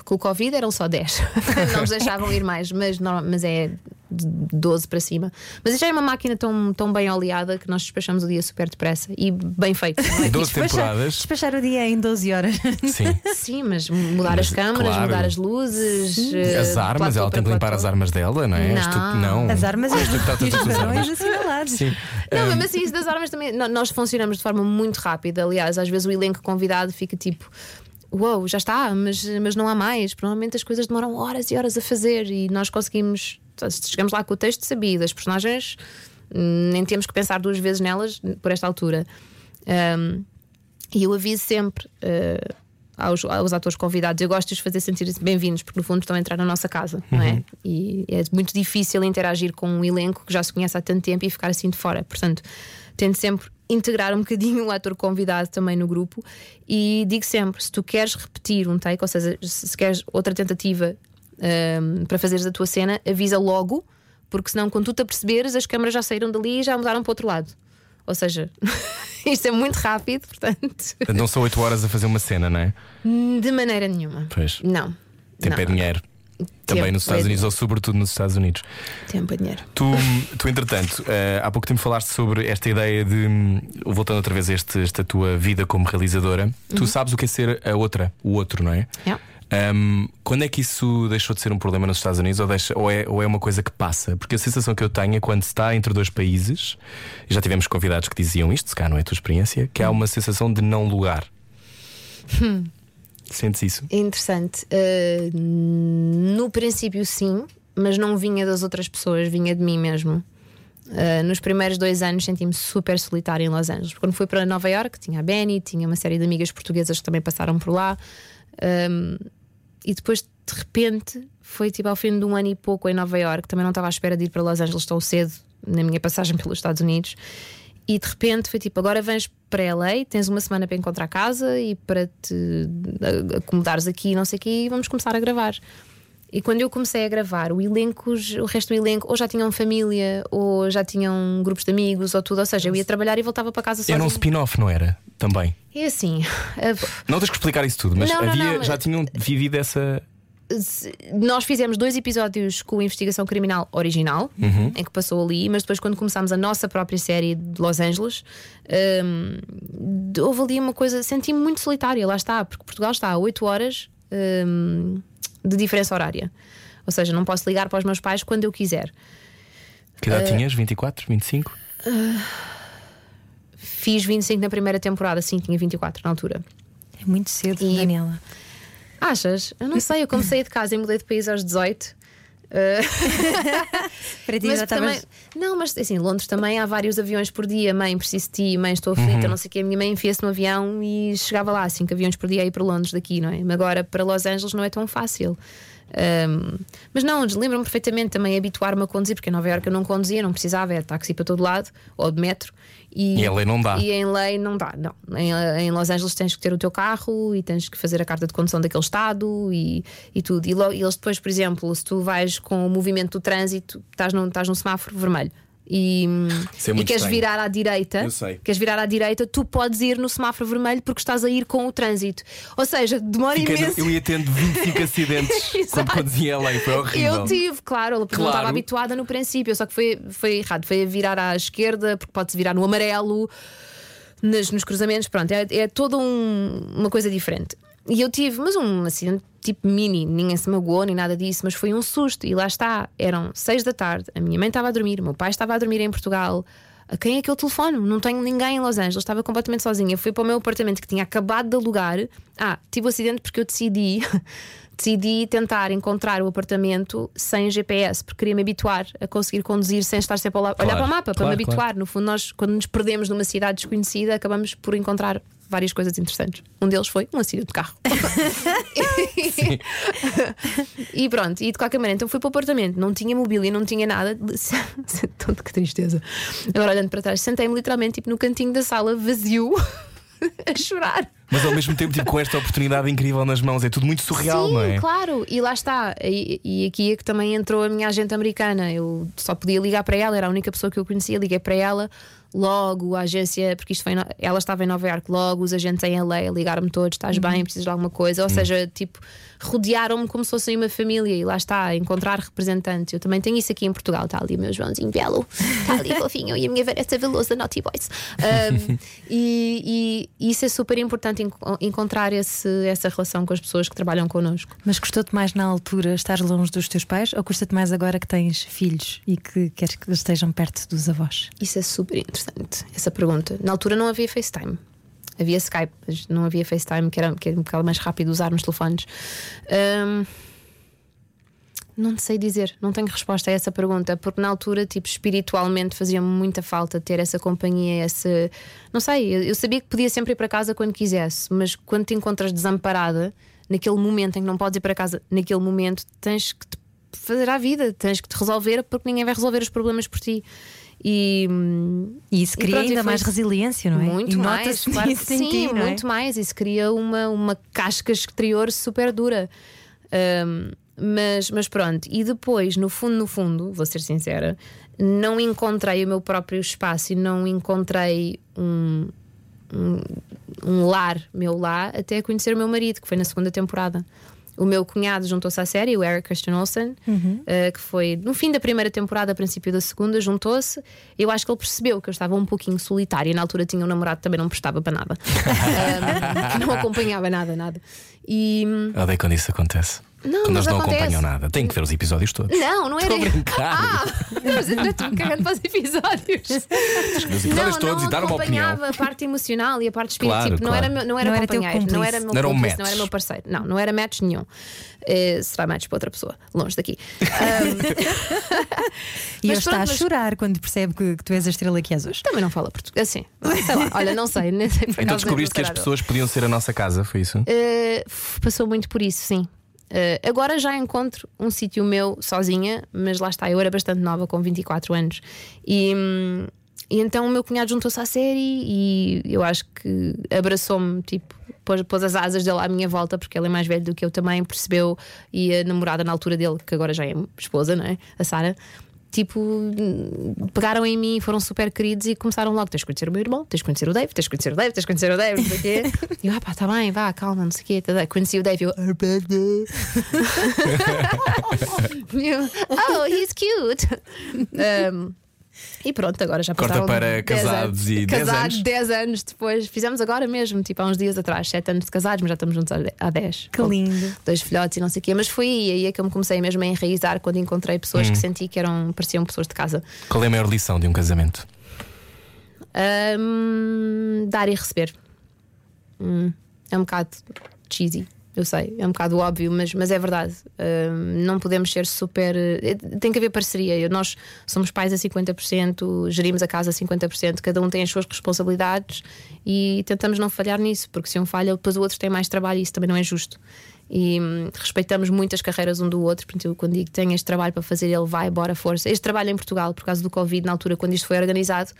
com o Covid eram só 10. não nos deixavam ir mais, mas, não, mas é 12 para cima. Mas isto já é uma máquina tão, tão bem oleada que nós despachamos o dia super depressa e bem feito. é? 12 temporadas. Despachar o dia em 12 horas. Sim. Sim, mas mudar Mas, as câmaras, claro. mudar as luzes, uh, As armas, ela tem que limpar as armas dela, não é? Tu- Não. não. As armas e os assinalados. Sim. Não, mas assim, isso das armas também. no- Nós funcionamos de forma muito rápida. Aliás, às vezes o elenco convidado fica tipo. Uou, já está, mas, mas não há mais. Provavelmente as coisas demoram horas e horas a fazer e nós conseguimos. Chegamos lá com o texto sabido, as personagens hum, nem temos que pensar duas vezes nelas por esta altura. Um, e eu aviso sempre uh, aos, aos atores convidados, eu gosto de os fazer sentir-se bem-vindos, porque no fundo estão a entrar na nossa casa, não é? E é muito difícil interagir com um elenco que já se conhece há tanto tempo e ficar assim de fora. Portanto, tento sempre integrar um bocadinho o ator convidado também no grupo e digo sempre: se tu queres repetir um take, ou seja, se se queres outra tentativa um, para fazeres a tua cena, avisa logo, porque senão, quando tu te aperceberes, as câmaras já saíram dali e já mudaram para o outro lado. Ou seja, isto é muito rápido, portanto, Não são 8 horas a fazer uma cena, não é? de maneira nenhuma. Pois. Não. Tempo não, é dinheiro. Também nos Estados é Unidos, ou sobretudo nos Estados Unidos. Tempo é dinheiro. Tu, tu entretanto, eh, há pouco tempo falaste sobre esta ideia de. Voltando outra vez a este, esta tua vida como realizadora, tu sabes o que é ser a outra, o outro, não é? Yeah. Hum, quando é que isso deixou de ser um problema nos Estados Unidos ou, deixa- ou é, ou é uma coisa que passa? Porque a sensação que eu tenho é quando se está entre dois países, e já tivemos convidados que diziam isto, se cá não é a tua experiência, que há uma sensação de não lugar. Sentes isso? É interessante. Uh, no princípio, sim, mas não vinha das outras pessoas, vinha de mim mesmo. Uh, nos primeiros dois anos senti-me super solitária em Los Angeles. Quando fui para Nova York, tinha a Benny, tinha uma série de amigas portuguesas que também passaram por lá. Um, e depois, de repente, foi tipo ao fim de um ano e pouco em Nova York. Também não estava à espera de ir para Los Angeles tão cedo na minha passagem pelos Estados Unidos. E de repente foi tipo: agora vens para LA, tens uma semana para encontrar casa e para te a- acomodares aqui, não sei o quê, e vamos começar a gravar. E quando eu comecei a gravar, o elenco, o resto do elenco, ou já tinham família, ou já tinham grupos de amigos, ou tudo. Ou seja, eu ia trabalhar e voltava para casa sozinha. Era um spin-off, não era? Também. E assim, Não tens que explicar isso tudo, mas Não, não, havia, não, mas- já tinham vivido essa. nós fizemos dois episódios com a investigação criminal original, Uhum. em que passou ali, mas depois, quando começámos a nossa própria série de Los Angeles, hum, houve ali uma coisa. Senti-me muito solitária, lá está, porque Portugal está a 8 horas hum, de diferença horária. Ou seja, não posso ligar para os meus pais quando eu quiser. Que idade tinhas? 24, 25? Fiz 25 na primeira temporada, sim, tinha 24 na altura. É muito cedo, E- Daniela. Achas? Eu não sei, eu comecei de casa e mudei de país aos 18. Para ti Mas já também, não, mas assim, Londres também há vários aviões por dia. Mãe, preciso de ti, mãe, estou aflita, não sei o que. A minha mãe enfia-se no avião e chegava lá, cinco aviões por dia a ir para Londres daqui, não é? Mas Agora para Los Angeles não é tão fácil. Ahm, mas não, lembro-me perfeitamente também habituar-me a conduzir, porque em Nova Iorque eu não conduzia, não precisava, era táxi para todo lado, ou de metro. E, E em lei não dá. E em lei não dá, não. Em, em Los Angeles tens que ter o teu carro e tens que fazer a carta de condução daquele estado e, e tudo. E, lo- e eles depois, por exemplo, se tu vais com o movimento do trânsito, estás num, estás num semáforo vermelho. E, é e queres estranho. virar à direita, Eu sei. queres virar à direita, tu podes ir no semáforo vermelho porque estás a ir com o trânsito. Ou seja, demora Fiquei no- imenso. eu ia tendo 25 acidentes quando conduzia a lei, foi horrível. Eu tive, claro, não Claro. estava habituada no princípio, só que foi, foi errado. Foi a virar à esquerda, porque pode-se virar no amarelo, nos, nos cruzamentos, pronto, é, é toda um- uma coisa diferente. E eu tive, mas um acidente tipo mini, ninguém se magoou nem nada disso, mas foi um susto. E lá está, eram seis da tarde, a minha mãe estava a dormir, o meu pai estava a dormir em Portugal. A quem é que eu telefono? Não tenho ninguém em Los Angeles, estava completamente sozinha. Eu fui para o meu apartamento que tinha acabado de alugar. Ah, tive o acidente porque eu decidi decidi tentar encontrar o apartamento sem GPS, porque queria me habituar a conseguir conduzir sem estar sempre a olhar Claro, para o mapa, para claro, me habituar. No fundo, nós, quando nos perdemos numa cidade desconhecida, acabamos por encontrar várias coisas interessantes. Um deles foi um acidente de carro. e pronto, e de qualquer maneira, então fui para o apartamento, não tinha mobília, não tinha nada. Tanto que tristeza. Agora olhando para trás, sentei-me literalmente tipo, no cantinho da sala, vazio, a chorar. Mas ao mesmo tempo, tipo, com esta oportunidade incrível nas mãos, é tudo muito surreal, Sim, não é? claro, e lá está. E, e aqui é que também entrou a minha agente americana. Eu só podia ligar para ela, era a única pessoa que eu conhecia. Liguei para ela, logo a agência, porque isto foi. Ela estava em Nova Iorque, logo os agentes em LA ligaram-me todos: estás bem, precisas de alguma coisa. Ou seja, tipo, rodearam-me como se fossem uma família. E lá está, encontrar representantes. Eu também tenho isso aqui em Portugal. Está ali o meu Joãozinho Belo, está ali fofinho, e a minha Vanessa Veloso da Naughty Boys. Um, e, e isso é super importante enco- encontrar esse, essa relação com as pessoas que trabalham connosco. Mas custou-te mais na altura estar longe dos teus pais ou custa-te mais agora que tens filhos e que queres que eles estejam perto dos avós? Isso é super interessante, essa pergunta. Na altura não havia FaceTime. Havia Skype, mas não havia FaceTime, que era, que era um bocado mais rápido usar nos telefones. Ahm, não sei dizer, não tenho resposta a essa pergunta, porque na altura, tipo, espiritualmente fazia muita falta ter essa companhia, esse. Não sei, eu, eu sabia que podia sempre ir para casa quando quisesse, mas quando te encontras desamparada, naquele momento em que não podes ir para casa, naquele momento tens que te fazer a vida, tens que te resolver, porque ninguém vai resolver os problemas por ti. E, E isso E cria pronto, e ainda foi mais resiliência, não é? muito e mais, claro que sim, ti, é? muito mais. Isso cria uma, uma casca exterior super dura. Ahm, mas, mas pronto, e depois, no fundo, no fundo, vou ser sincera, não encontrei o meu próprio espaço e não encontrei um, um, um lar, meu lá, até conhecer o meu marido, que foi na segunda temporada. O meu cunhado juntou-se à série, o Eric Christian Olsen, eh, que foi no fim da primeira temporada, a princípio da segunda, juntou-se. Eu acho que ele percebeu que eu estava um pouquinho solitária. Na altura tinha um namorado que também não prestava para nada, Ahm, que não acompanhava nada, nada. E Eu odeio quando isso acontece. Não, eles não acontece. acompanham nada. Tem que ver os episódios todos. não, não era. Estou a brincar. Ah, mas eu estou cagando para os episódios. Os episódios todos não e dar uma opinião. acompanhava a parte emocional e a parte espírita. Claro, tipo, não, claro. era, não era Não era teu companheiro, não cúmplice. era meu Não era um cúmplice, match. não era meu parceiro. Não, não era match nenhum. Eh, será match para outra pessoa, longe daqui. Ahm, E ele Mas está a mas- chorar quando percebe que, que tu és a estrela que és hoje. também não fala português. Assim, sei lá, olha, não sei, nem sei por Então descobriste que as pessoas podiam ser a nossa casa, foi isso? Uh, passou muito por isso, sim. Uh, agora já encontro um sítio meu sozinha, mas lá está, eu era bastante nova, com 24 anos. E, hum, e então o meu cunhado juntou-se à série e eu acho que abraçou-me, tipo, pôs, pôs as asas dele à minha volta, porque ele é mais velho do que eu também, percebeu. E a namorada na altura dele, que agora já é esposa, não é? A Sara. Tipo, pegaram em mim, foram super queridos e começaram logo: tens de conhecer o meu irmão, tens de conhecer o Dave, tens de conhecer o Dave, tens de conhecer o Dave, não sei o quê. E eu, ah pá, tá bem, vá, calma, não sei o quê. tá. Conheci o Dave e eu, "Ah, E eu, oh, he's cute. Um, e pronto, agora já Corta passaram para 10 casados anos. e 10 casados, anos. 10 anos depois. Fizemos agora mesmo, tipo há uns dias atrás, 7 anos de casados, mas já estamos juntos há de- há 10. Que lindo. Dois filhotes e não sei o quê. Mas foi aí, é que eu me comecei mesmo a enraizar quando encontrei pessoas Hum. que senti que eram, pareciam pessoas de casa. Qual é a maior lição de um casamento? Hum, dar e receber. Hum, é um bocado cheesy, eu sei, é um bocado óbvio, mas, mas é verdade. Hum, não podemos ser super. eh, Tem que haver parceria. Eu- Nós somos pais a 50%, gerimos a casa a 50%, cada um tem as suas responsabilidades e tentamos não falhar nisso, porque se um falha, depois o outro tem mais trabalho e isso também não é justo. E hum, respeitamos muito as carreiras um do outro. Portanto, eu, quando digo que tenho este trabalho para fazer, ele vai, bora, força. Este trabalho em Portugal, por causa do Covid, na altura, quando isto foi organizado,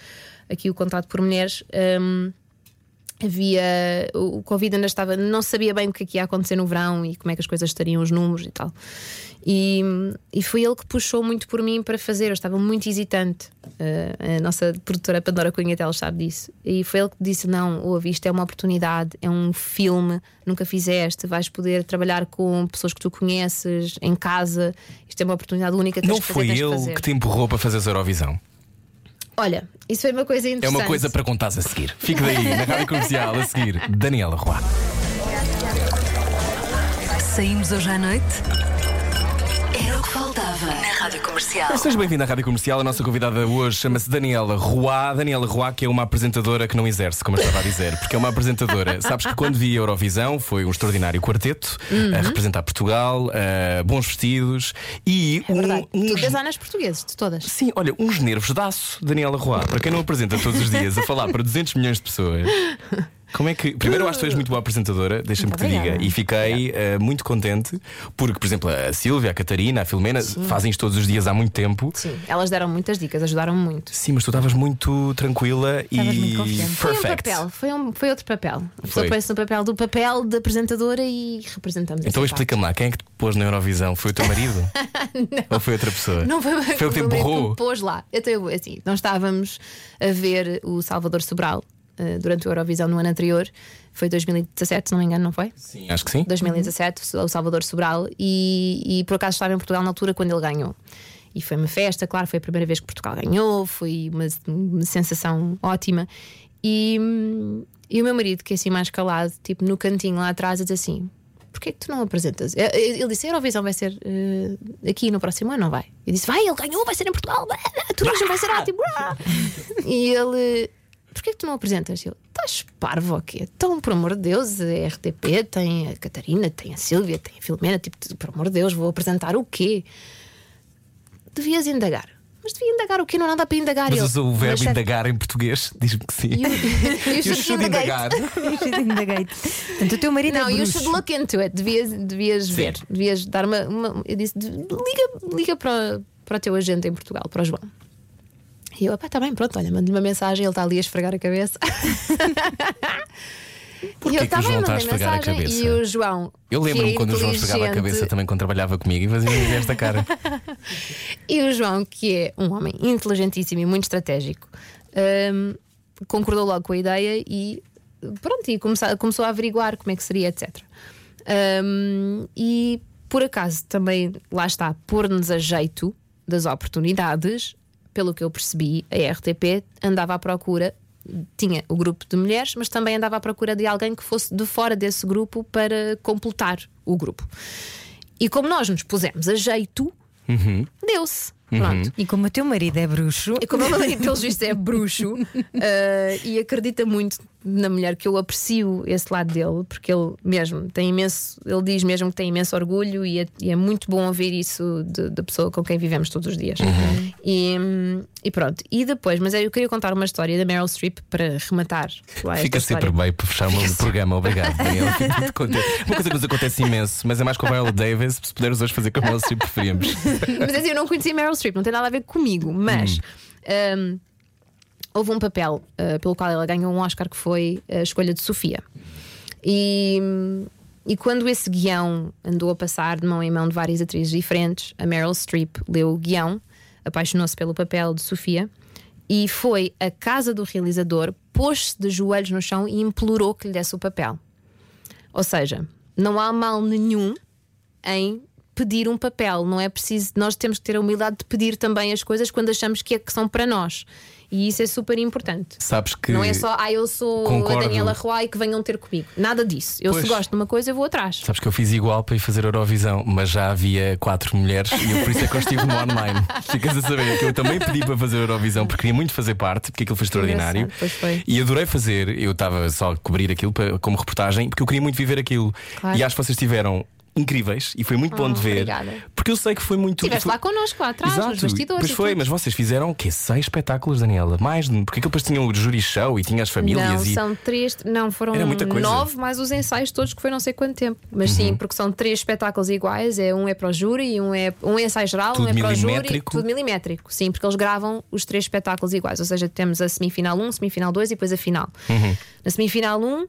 aqui o contrato por mulheres. hum, havia o Covid ainda estava, não sabia bem o que é que ia acontecer no verão e como é que as coisas estariam, os números e tal. E, e foi ele que puxou muito por mim para fazer. Eu estava muito hesitante. Uh, a nossa produtora Pandora Cunha Teles sabe disso. E foi ele que disse: Não, ouve, isto é uma oportunidade, é um filme, nunca fizeste, vais poder trabalhar com pessoas que tu conheces em casa. Isto é uma oportunidade única. Não foi ele fazer." que te empurrou para fazer a Eurovisão. Olha, isso foi uma coisa É interessante. uma coisa para contares a seguir. Fique daí, na rádio comercial, a seguir. Daniela Roa. Saímos hoje à noite? Rádio Comercial. Seja bem-vindo à Rádio Comercial. A nossa convidada hoje chama-se Daniela Roa. Daniela Roa, que é uma apresentadora que não exerce, como eu estava a dizer, porque é uma apresentadora. Sabes que quando vi a Eurovisão foi um extraordinário quarteto a representar Portugal, eh, bons vestidos e um, É Verdade. uns- Tu designas portugueses, de todas. Sim, olha, uns nervos de aço, Daniela Roa. Para quem não apresenta todos os dias a falar para 200 milhões de pessoas. Como é que. Primeiro, eu acho que tu és muito boa apresentadora, deixa-me que te diga. E fiquei eh, muito contente porque, por exemplo, a Silvia, a Catarina, a Filomena fazem isto todos os dias há muito tempo. Sim, elas deram muitas dicas, ajudaram-me muito. Sim, mas tu estavas muito tranquila Estavas e. muito confiante. Foi um Perfect. papel, foi, um, foi outro papel. A pessoa Foi. põe-se no papel do papel de apresentadora e representamos Então essa explica-me lá, quem é que te pôs na Eurovisão? Foi o teu marido? Ou foi outra pessoa? Não foi, Foi o que te meu marido empurrou? me pôs lá. Então, eu, assim, nós estávamos a ver o Salvador Sobral eh, durante o Eurovisão no ano anterior. Foi 2017, se não me engano, não foi? Sim, acho que sim. 2017, o Salvador Sobral, e, e por acaso estava em Portugal na altura quando ele ganhou. E foi uma festa, claro, foi a primeira vez que Portugal ganhou, foi uma, uma sensação ótima. E, e o meu marido, que é assim mais calado, tipo no cantinho lá atrás, diz assim: Porquê que tu não apresentas? Eh, eh, Ele disse: A Eurovisão vai ser eh, aqui no próximo ano, não vai? Eu disse: Vai, ele ganhou, vai ser em Portugal, a turismo vai ser ótimo. ah." e ele: Porquê que tu não apresentas? Eu: Estás parvo ou quê? Então, por amor de Deus, a RTP tem a Catarina, tem a Sílvia, tem a Filomena, tipo, por amor de Deus, vou apresentar o quê? Devias indagar. Mas devia indagar o quê? Não há nada para indagar. Mas usa o verbo "Mas certo." indagar em português, diz-me que sim. Eu should should indagate. indagar. Portanto, o teu marido Não, é you bruxo. should look into it. Devias, devias ver. Devias dar uma. uma- eu disse: "De- liga, liga para, para o teu agente em Portugal, para o João. E eu, está bem, pronto, olha, mando-lhe uma mensagem, ele está ali a esfregar a cabeça. Porquê e eu, que "Tá mandei a mensagem." cabeça? E o João. Eu lembro-me é quando o João esfregava a cabeça também quando trabalhava comigo e fazia esta cara. E o João, que é um homem inteligentíssimo e muito estratégico, hum, concordou logo com a ideia e pronto, e começou, começou a averiguar como é que seria, etc. Hum, e por acaso também, lá está, pôr-nos a jeito das oportunidades, pelo que eu percebi, a RTP andava à procura. Tinha o grupo de mulheres, mas também andava à procura de alguém que fosse de fora desse grupo para completar o grupo. E como nós nos pusemos a jeito, deu-se. Pronto. E como o teu marido é bruxo, E como o meu marido, pelos vistos, é bruxo eh, e acredita muito na mulher, que eu aprecio esse lado dele, porque ele mesmo tem imenso, ele diz mesmo que tem imenso orgulho e é, e é muito bom ouvir isso da pessoa com quem vivemos todos os dias. E, hum, e pronto. E depois, mas eu queria contar uma história da Meryl Streep para rematar Fica sempre bem para fechar o programa. Obrigado. Uma coisa que nos acontece imenso, mas é mais com a Viola Davis. Se puderes hoje fazer com a Meryl Streep, preferimos. mas assim, eu não conhecia Meryl Streep, não tem nada a ver comigo, mas hum, houve um papel uh, pelo qual ela ganhou um Oscar que foi a escolha de Sofia. E, e quando esse guião andou a passar de mão em mão de várias atrizes diferentes, a Meryl Streep leu o guião, apaixonou-se pelo papel de Sofia e foi à casa do realizador, pôs-se de joelhos no chão e implorou que lhe desse o papel. Ou seja, não há mal nenhum em pedir um papel, não é preciso. Nós temos que ter a humildade de pedir também as coisas quando achamos que, é, que são para nós. E isso é super importante. Sabes que. Não é só, ah, eu sou Concordo. a Daniela Roy e que venham ter comigo. Nada disso. Eu, Pois. se gosto de uma coisa, eu vou atrás. Sabes que eu fiz igual para ir fazer Eurovisão, mas já havia quatro mulheres e eu, por isso é que eu estive no online. Ficas a saber que eu também pedi para fazer Eurovisão porque queria muito fazer parte, porque aquilo foi extraordinário. Pois foi. E adorei fazer. Eu estava só a cobrir aquilo para- como reportagem porque eu queria muito viver aquilo. Claro. E acho que vocês tiveram incríveis e foi muito bom de ver. obrigada. Porque eu sei que foi muito. Estiveste foi- lá connosco, lá atrás, Exato. nos bastidores. Pois e foi, tudo. mas vocês fizeram o quê? Seis espetáculos, Daniela? Mais de. Porque depois tinha o jury show e tinha as famílias Não, e. são três, não, foram nove mais os ensaios todos que foi não sei quanto tempo. Mas Uhum. sim, porque são três espetáculos iguais, é um é para o júri um é um é ensaio geral, Tudo um é para o júri, milimétrico? tudo milimétrico. Sim, porque eles gravam os três espetáculos iguais, ou seja, temos a semifinal 1, semifinal 2 e depois a final. Uhum. Na semifinal 1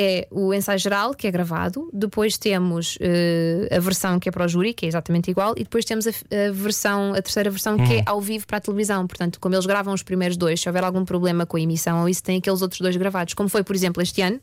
é o ensaio geral, que é gravado, depois temos eh, a versão que é para o júri, que é exatamente igual, e depois temos a, a versão, a terceira versão, que Uhum. é ao vivo para a televisão. Portanto, como eles gravam os primeiros dois, se houver algum problema com a emissão ou isso, tem aqueles outros dois gravados. Como foi, por exemplo, este ano,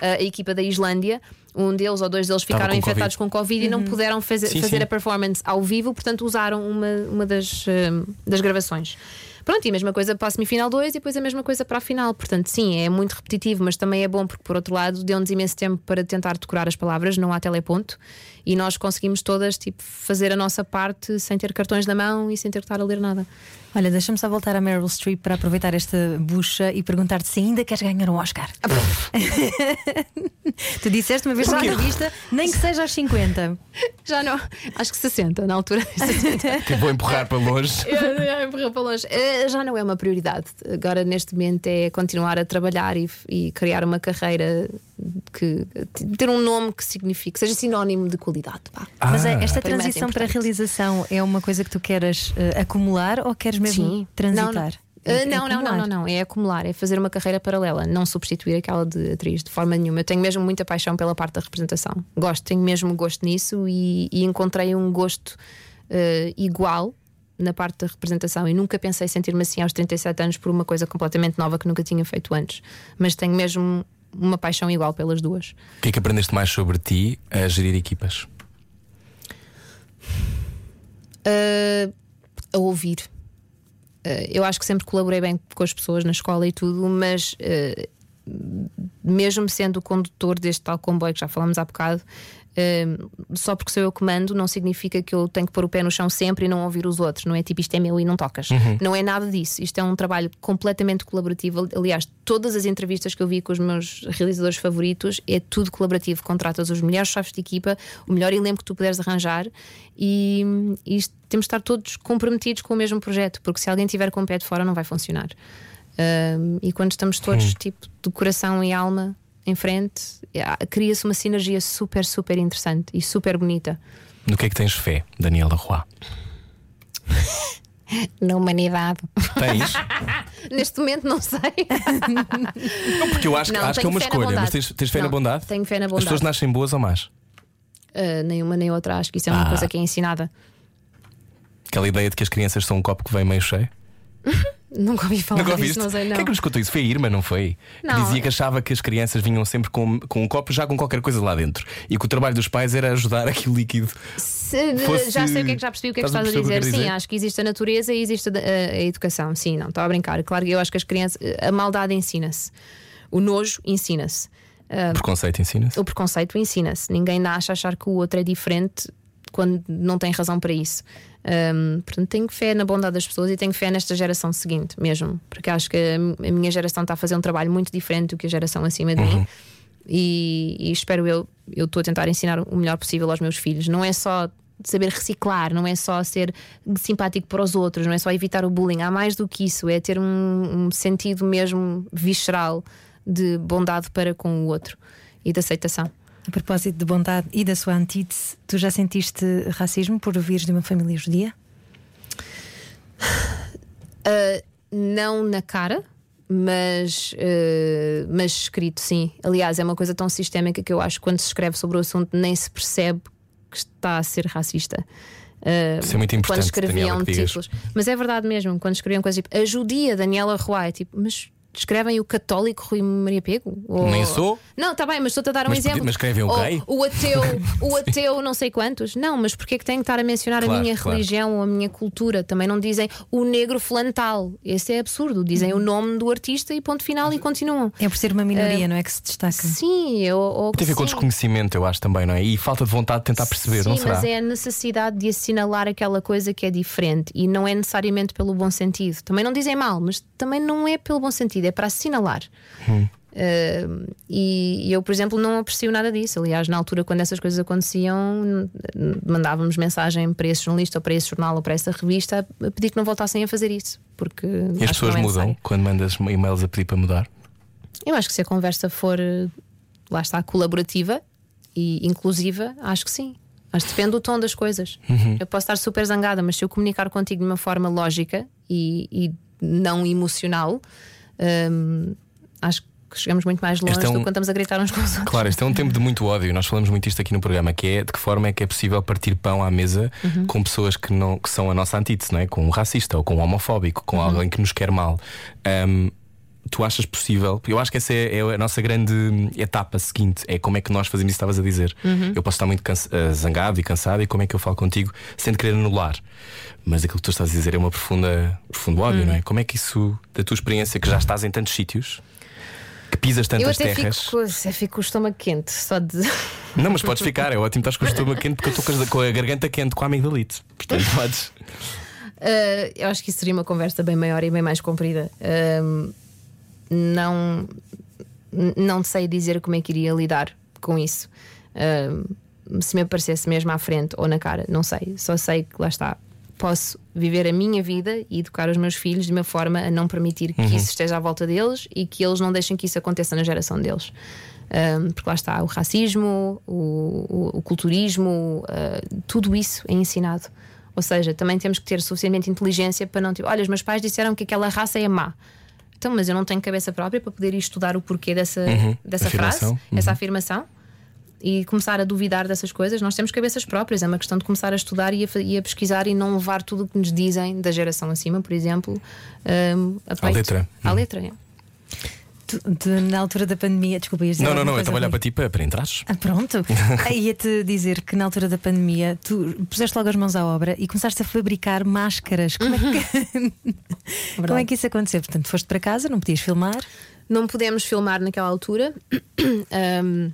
a, a equipa da Islândia, um deles ou dois deles ficaram com infectados com Covid e não puderam fazer, Sim, fazer sim. a performance ao vivo, portanto, usaram uma, uma das, eh, das gravações. Pronto, e a mesma coisa para a semifinal 2 e depois a mesma coisa para a final. Portanto, sim, é muito repetitivo, mas também é bom porque, por outro lado, deu-nos imenso tempo para tentar decorar as palavras, não há teleponto, e nós conseguimos todas tipo, fazer a nossa parte sem ter cartões na mão e sem ter que estar a ler nada. Olha, deixa-me só voltar a Meryl Streep para aproveitar esta bucha e perguntar-te se ainda queres ganhar um Oscar. tu disseste uma vez na entrevista, nem que seja aos 50. Já não, acho que 60 na altura. Que vou empurrar para longe. Empurrou para longe. Eh, Já não é uma prioridade. Agora, neste momento, é continuar a trabalhar e, e criar uma carreira que ter um nome que signifique, que seja sinónimo de qualidade. pá. Mas é, esta é transição para a realização é uma coisa que tu queres eh, acumular ou queres mesmo Sim. transitar? Não, não. É- Ah, é não, não, não, não, não, é acumular, é fazer uma carreira paralela, não substituir aquela de atriz de forma nenhuma. Eu tenho mesmo muita paixão pela parte da representação. Gosto, tenho mesmo gosto nisso e, e encontrei um gosto eh, igual na parte da representação e nunca pensei sentir-me assim aos 37 anos por uma coisa completamente nova que nunca tinha feito antes. Mas tenho mesmo uma paixão igual pelas duas. O que é que aprendeste mais sobre ti a gerir equipas? Uh, a ouvir. Uh, eu acho que sempre colaborei bem com as pessoas na escola e tudo, mas uh, mesmo sendo o condutor deste tal comboio que já falámos há bocado, uh, só porque sou eu que mando, não significa que eu tenho que pôr o pé no chão sempre e não ouvir os outros. Não é tipo isto é meu e não tocas. Não é nada disso. Isto é um trabalho completamente colaborativo. Aliás, todas as entrevistas que eu vi com os meus realizadores favoritos é tudo colaborativo. Contratas os melhores chefes de equipa, o melhor elenco que tu puderes arranjar e, e temos de estar todos comprometidos com o mesmo projeto, porque se alguém tiver com o pé de fora não vai funcionar. Um, e quando estamos todos tipo de coração e alma em frente, cria-se uma sinergia super, super interessante e super bonita. No que é que tens fé, Daniela Roy? Na humanidade. Tens? Neste momento não sei. Não, porque eu acho, que- Não, acho que é uma na escolha, mas tens, tens fé na Não, bondade? tenho fé na As bondade. pessoas nascem boas ou más? Uh, nem uma nem outra, acho que isso é uma Ah. coisa que é ensinada. Aquela ideia de que as crianças são um copo que vem meio cheio? Nunca ouvi falar Nunca disso, não sei não. Quem é que nos contou isso? Foi a Irma, não foi? Que Não. dizia que achava que as crianças vinham sempre com, com um copo já com qualquer coisa lá dentro e que o trabalho dos pais era ajudar aquilo líquido. Se- fosse- Já sei o que é que já percebi o que é que Estás a o que dizer. Sim, dizer? acho que existe a natureza e existe a, a- educação. Sim, não, estou a brincar. Claro que eu acho que as crianças. A maldade ensina-se. O nojo ensina-se. Ah, Preconceito ensina-se. o preconceito ensina-se. Ninguém nasce a achar que o outro é diferente quando não tem razão para isso. Ahm, portanto, tenho fé na bondade das pessoas e tenho fé nesta geração seguinte mesmo, porque acho que a, minha geração está a fazer um trabalho muito diferente do que a geração acima de mim. E, e espero eu, eu estou a tentar ensinar o melhor possível aos meus filhos. Não é só saber reciclar, não é só ser simpático para os outros, não é só evitar o bullying. Há mais do que isso, é ter um, um sentido mesmo visceral de bondade para com o outro e de aceitação. A propósito de bondade e da sua antítese, tu já sentiste racismo por vires de uma família judia? não na cara, mas, eh, mas escrito, sim. Aliás, é uma coisa tão sistémica que eu acho que quando se escreve sobre o assunto nem se percebe que está a ser racista. Eh, Isso é muito quando importante, escreviam Daniela, títulos. Mas é verdade mesmo, quando escreviam coisas tipo a judia Daniela Roy, tipo, mas escrevem o católico Rui Maria Pego? Ou- Nem sou. Não, está bem, mas estou-te a dar um Mas exemplo. mas escrevem o Ou gay? O ateu, o ateu, não sei quantos. Não, mas porquê é que tem que estar a mencionar Claro, a minha claro. religião ou a minha cultura? Também não dizem o negro flantal. Esse é absurdo. Dizem o nome do artista e ponto final e continuam. É por ser uma minoria, não é que se destaca? Sim, eu, ou, Tem a ver com desconhecimento, eu acho também, não é? E falta de vontade de tentar perceber, Sim, não será? mas é a necessidade de assinalar aquela coisa que é diferente e não é necessariamente pelo bom sentido. Também não dizem mal, mas também não é pelo bom sentido, é para assinalar. Hum. Uh, e, e eu, por exemplo, não aprecio nada disso. Aliás, na altura, quando essas coisas aconteciam, mandávamos mensagem para esse jornalista ou para esse jornal ou para essa revista a pedir que não voltassem a fazer isso. Porque E as pessoas é mudam necessário. quando mandas e-mails a pedir para mudar? Eu acho que se a conversa for, lá está, colaborativa e inclusiva, acho que sim. Mas depende do tom das coisas. Eu posso estar super zangada, mas se eu comunicar contigo de uma forma lógica e, e não emocional, hum, acho que chegamos muito mais longe Este é um- do que quando estamos a gritar uns com os outros. Claro, este é um tempo de muito ódio. Nós falamos muito isto aqui no programa, que é de que forma é que é possível partir pão à mesa Uhum. com pessoas que, não, que são a nossa antítese, não é? Com um racista ou com um homofóbico, com Uhum. alguém que nos quer mal. Ahm, tu achas possível? Eu acho que essa é, é a nossa grande etapa seguinte: é como é que nós fazemos isso que estavas a dizer. Uhum. Eu posso estar muito eh, zangado e cansado, e como é que eu falo contigo sem te querer anular? Mas aquilo que tu estás a dizer é uma profunda, profundo ódio, Uhum. não é? Como é que isso, da tua experiência, que já estás em tantos sítios, que pisas Eu tantas até terras. fico, com- até fico com o estômago quente, só de. Não, mas podes ficar, é ótimo, estás com o estômago quente porque eu estou com a- garganta quente com a amigdalite. Portanto, podes. Uh, eu acho que isso seria uma conversa bem maior e bem mais comprida. Um, não, não sei dizer como é que iria lidar com isso. Um, se me aparecesse mesmo à frente ou na cara, não sei. Só sei que lá está. Posso viver a minha vida e educar os meus filhos de uma forma a não permitir que isso esteja à volta deles e que eles não deixem que isso aconteça na geração deles. Um, porque lá está o racismo, o, o- o culturismo, uh, tudo isso é ensinado. Ou seja, também temos que ter suficientemente inteligência para não tipo, olha, os meus pais disseram que aquela raça é má. Então, mas eu não tenho cabeça própria para poder ir estudar o porquê dessa, dessa frase, Afirmação. essa afirmação e começar a duvidar dessas coisas. Nós temos cabeças próprias, é uma questão de começar a estudar e a, e a pesquisar e não levar tudo o que nos dizem da geração acima, por exemplo, um, a peito. letra. À Uhum. letra, é. Tu- tu, na altura da pandemia, desculpa, ias dizer Não, não, não, eu coisa, estava a olhar Rui? para ti para, para entrares. Ah, pronto. Ia-te dizer que na altura da pandemia tu puseste logo as mãos à obra e começaste a fabricar máscaras. Como é que, Como é que isso aconteceu? Portanto, foste para casa, não podias filmar. Não pudemos filmar naquela altura. Um,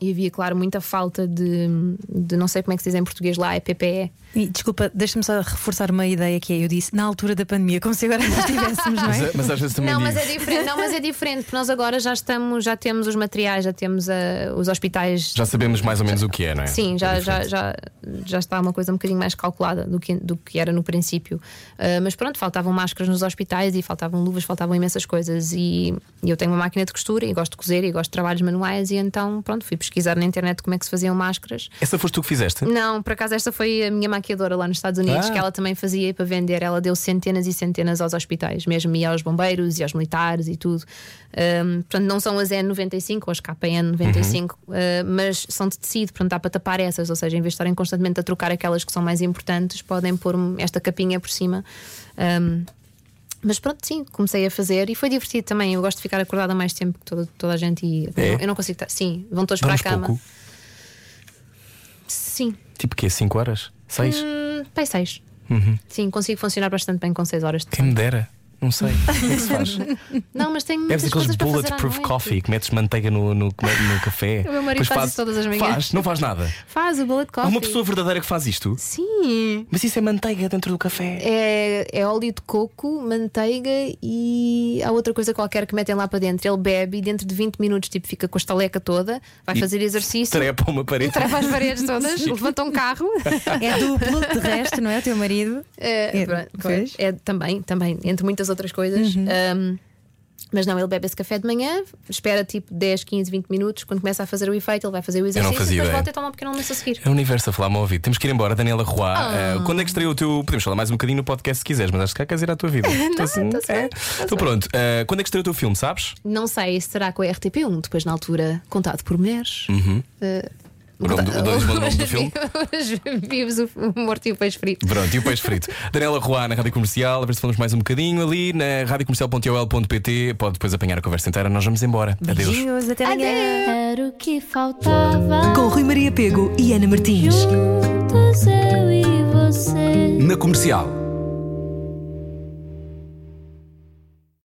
e havia, claro, muita falta de, de não sei como é que se diz em português lá, é PPE. E desculpa, deixa-me só reforçar uma ideia que é: eu disse na altura da pandemia, como se agora não estivéssemos, não Mas, é? mas às vezes também Não, digo. mas é diferente. Não, mas é diferente, porque nós agora já estamos, já temos os materiais, já temos ah, os hospitais. Já sabemos mais ou menos o que é, não é? Sim, É já, já, já, já está uma coisa um bocadinho mais calculada do que, do que era no princípio. Ah, mas pronto, faltavam máscaras nos hospitais e faltavam luvas, faltavam imensas coisas. E, e eu tenho uma máquina de costura e gosto de cozer e gosto de trabalhos manuais. E então, pronto, fui pesquisar na internet como é que se faziam máscaras. Essa foste tu que fizeste? Não, por acaso esta foi a minha maquiadora lá nos Estados Unidos, Ah. que ela também fazia para vender. Ela deu centenas e centenas aos hospitais, mesmo e aos bombeiros e aos militares e tudo. Ahm, portanto, não são as N95 ou as KN95, ah, mas são de tecido, portanto dá para tapar essas. Ou seja, em vez de estarem constantemente a trocar aquelas que são mais importantes, podem pôr esta capinha por cima. Ahm, mas pronto, sim, comecei a fazer e foi divertido também. Eu gosto de ficar acordada mais tempo que toda, toda a gente e É? eu, não, consigo estar. Sim, vão todos para a cama. pouco? Sim, Tipo que 5 horas? 6? Hum, pai 6. Sim, consigo funcionar bastante bem com 6 horas de Quem me dera. Não sei. Como é que se faz? Não, mas Bebes muitas aqueles coisas para fazer à bulletproof noite. coffee que metes manteiga no, no, no café. O meu marido Depois faz isso todas as manhãs. Faz, não faz nada. Faz o bullet Há coffee. uma pessoa verdadeira que faz isto. Sim. Mas isso é manteiga dentro do café. É, é óleo de coco, manteiga e há outra coisa qualquer que metem lá para dentro. Ele bebe e dentro de 20 minutos tipo, fica com a estaleca toda, vai E fazer exercício, Trepa uma parede. trepa as paredes todas, levanta um carro. É duplo, de resto, não é? O teu marido. É, É, pronto, pois. é também, também, entre muitas outras coisas. Um, mas não, ele bebe esse café de manhã, espera tipo 10, 15, 20 minutos. Quando começa a fazer o efeito, ele vai fazer o exercício e depois ideia. volta e toma um pequeno almoço a seguir. É o universo a falar-me ao ouvido. Temos que ir embora, Daniela Roy. Ah. Eh, quando é que estreou o teu. Podemos falar mais um bocadinho no podcast se quiseres, mas acho que cá queres ir à tua vida. Estou assim, tá-se é. bem, tá-se Então pronto. Eh, quando é que estreou o teu filme, sabes? Não sei se será com a RTP1, depois na altura contado por mulheres. Uh, O nome do- o nome- o nome do filme? Os vivos, o morto e o peixe frito. Pronto, e o peixe frito. Daniela Roy na Rádio Comercial, a ver se falamos mais um bocadinho ali na radiocomercial.ol.pt. Pode depois apanhar a conversa inteira. Nós vamos embora. Adeus. Beijinhos, até amanhã. Era o que faltava. Com Rui Maria Pego e Ana Martins. Juntos eu e você. Na comercial.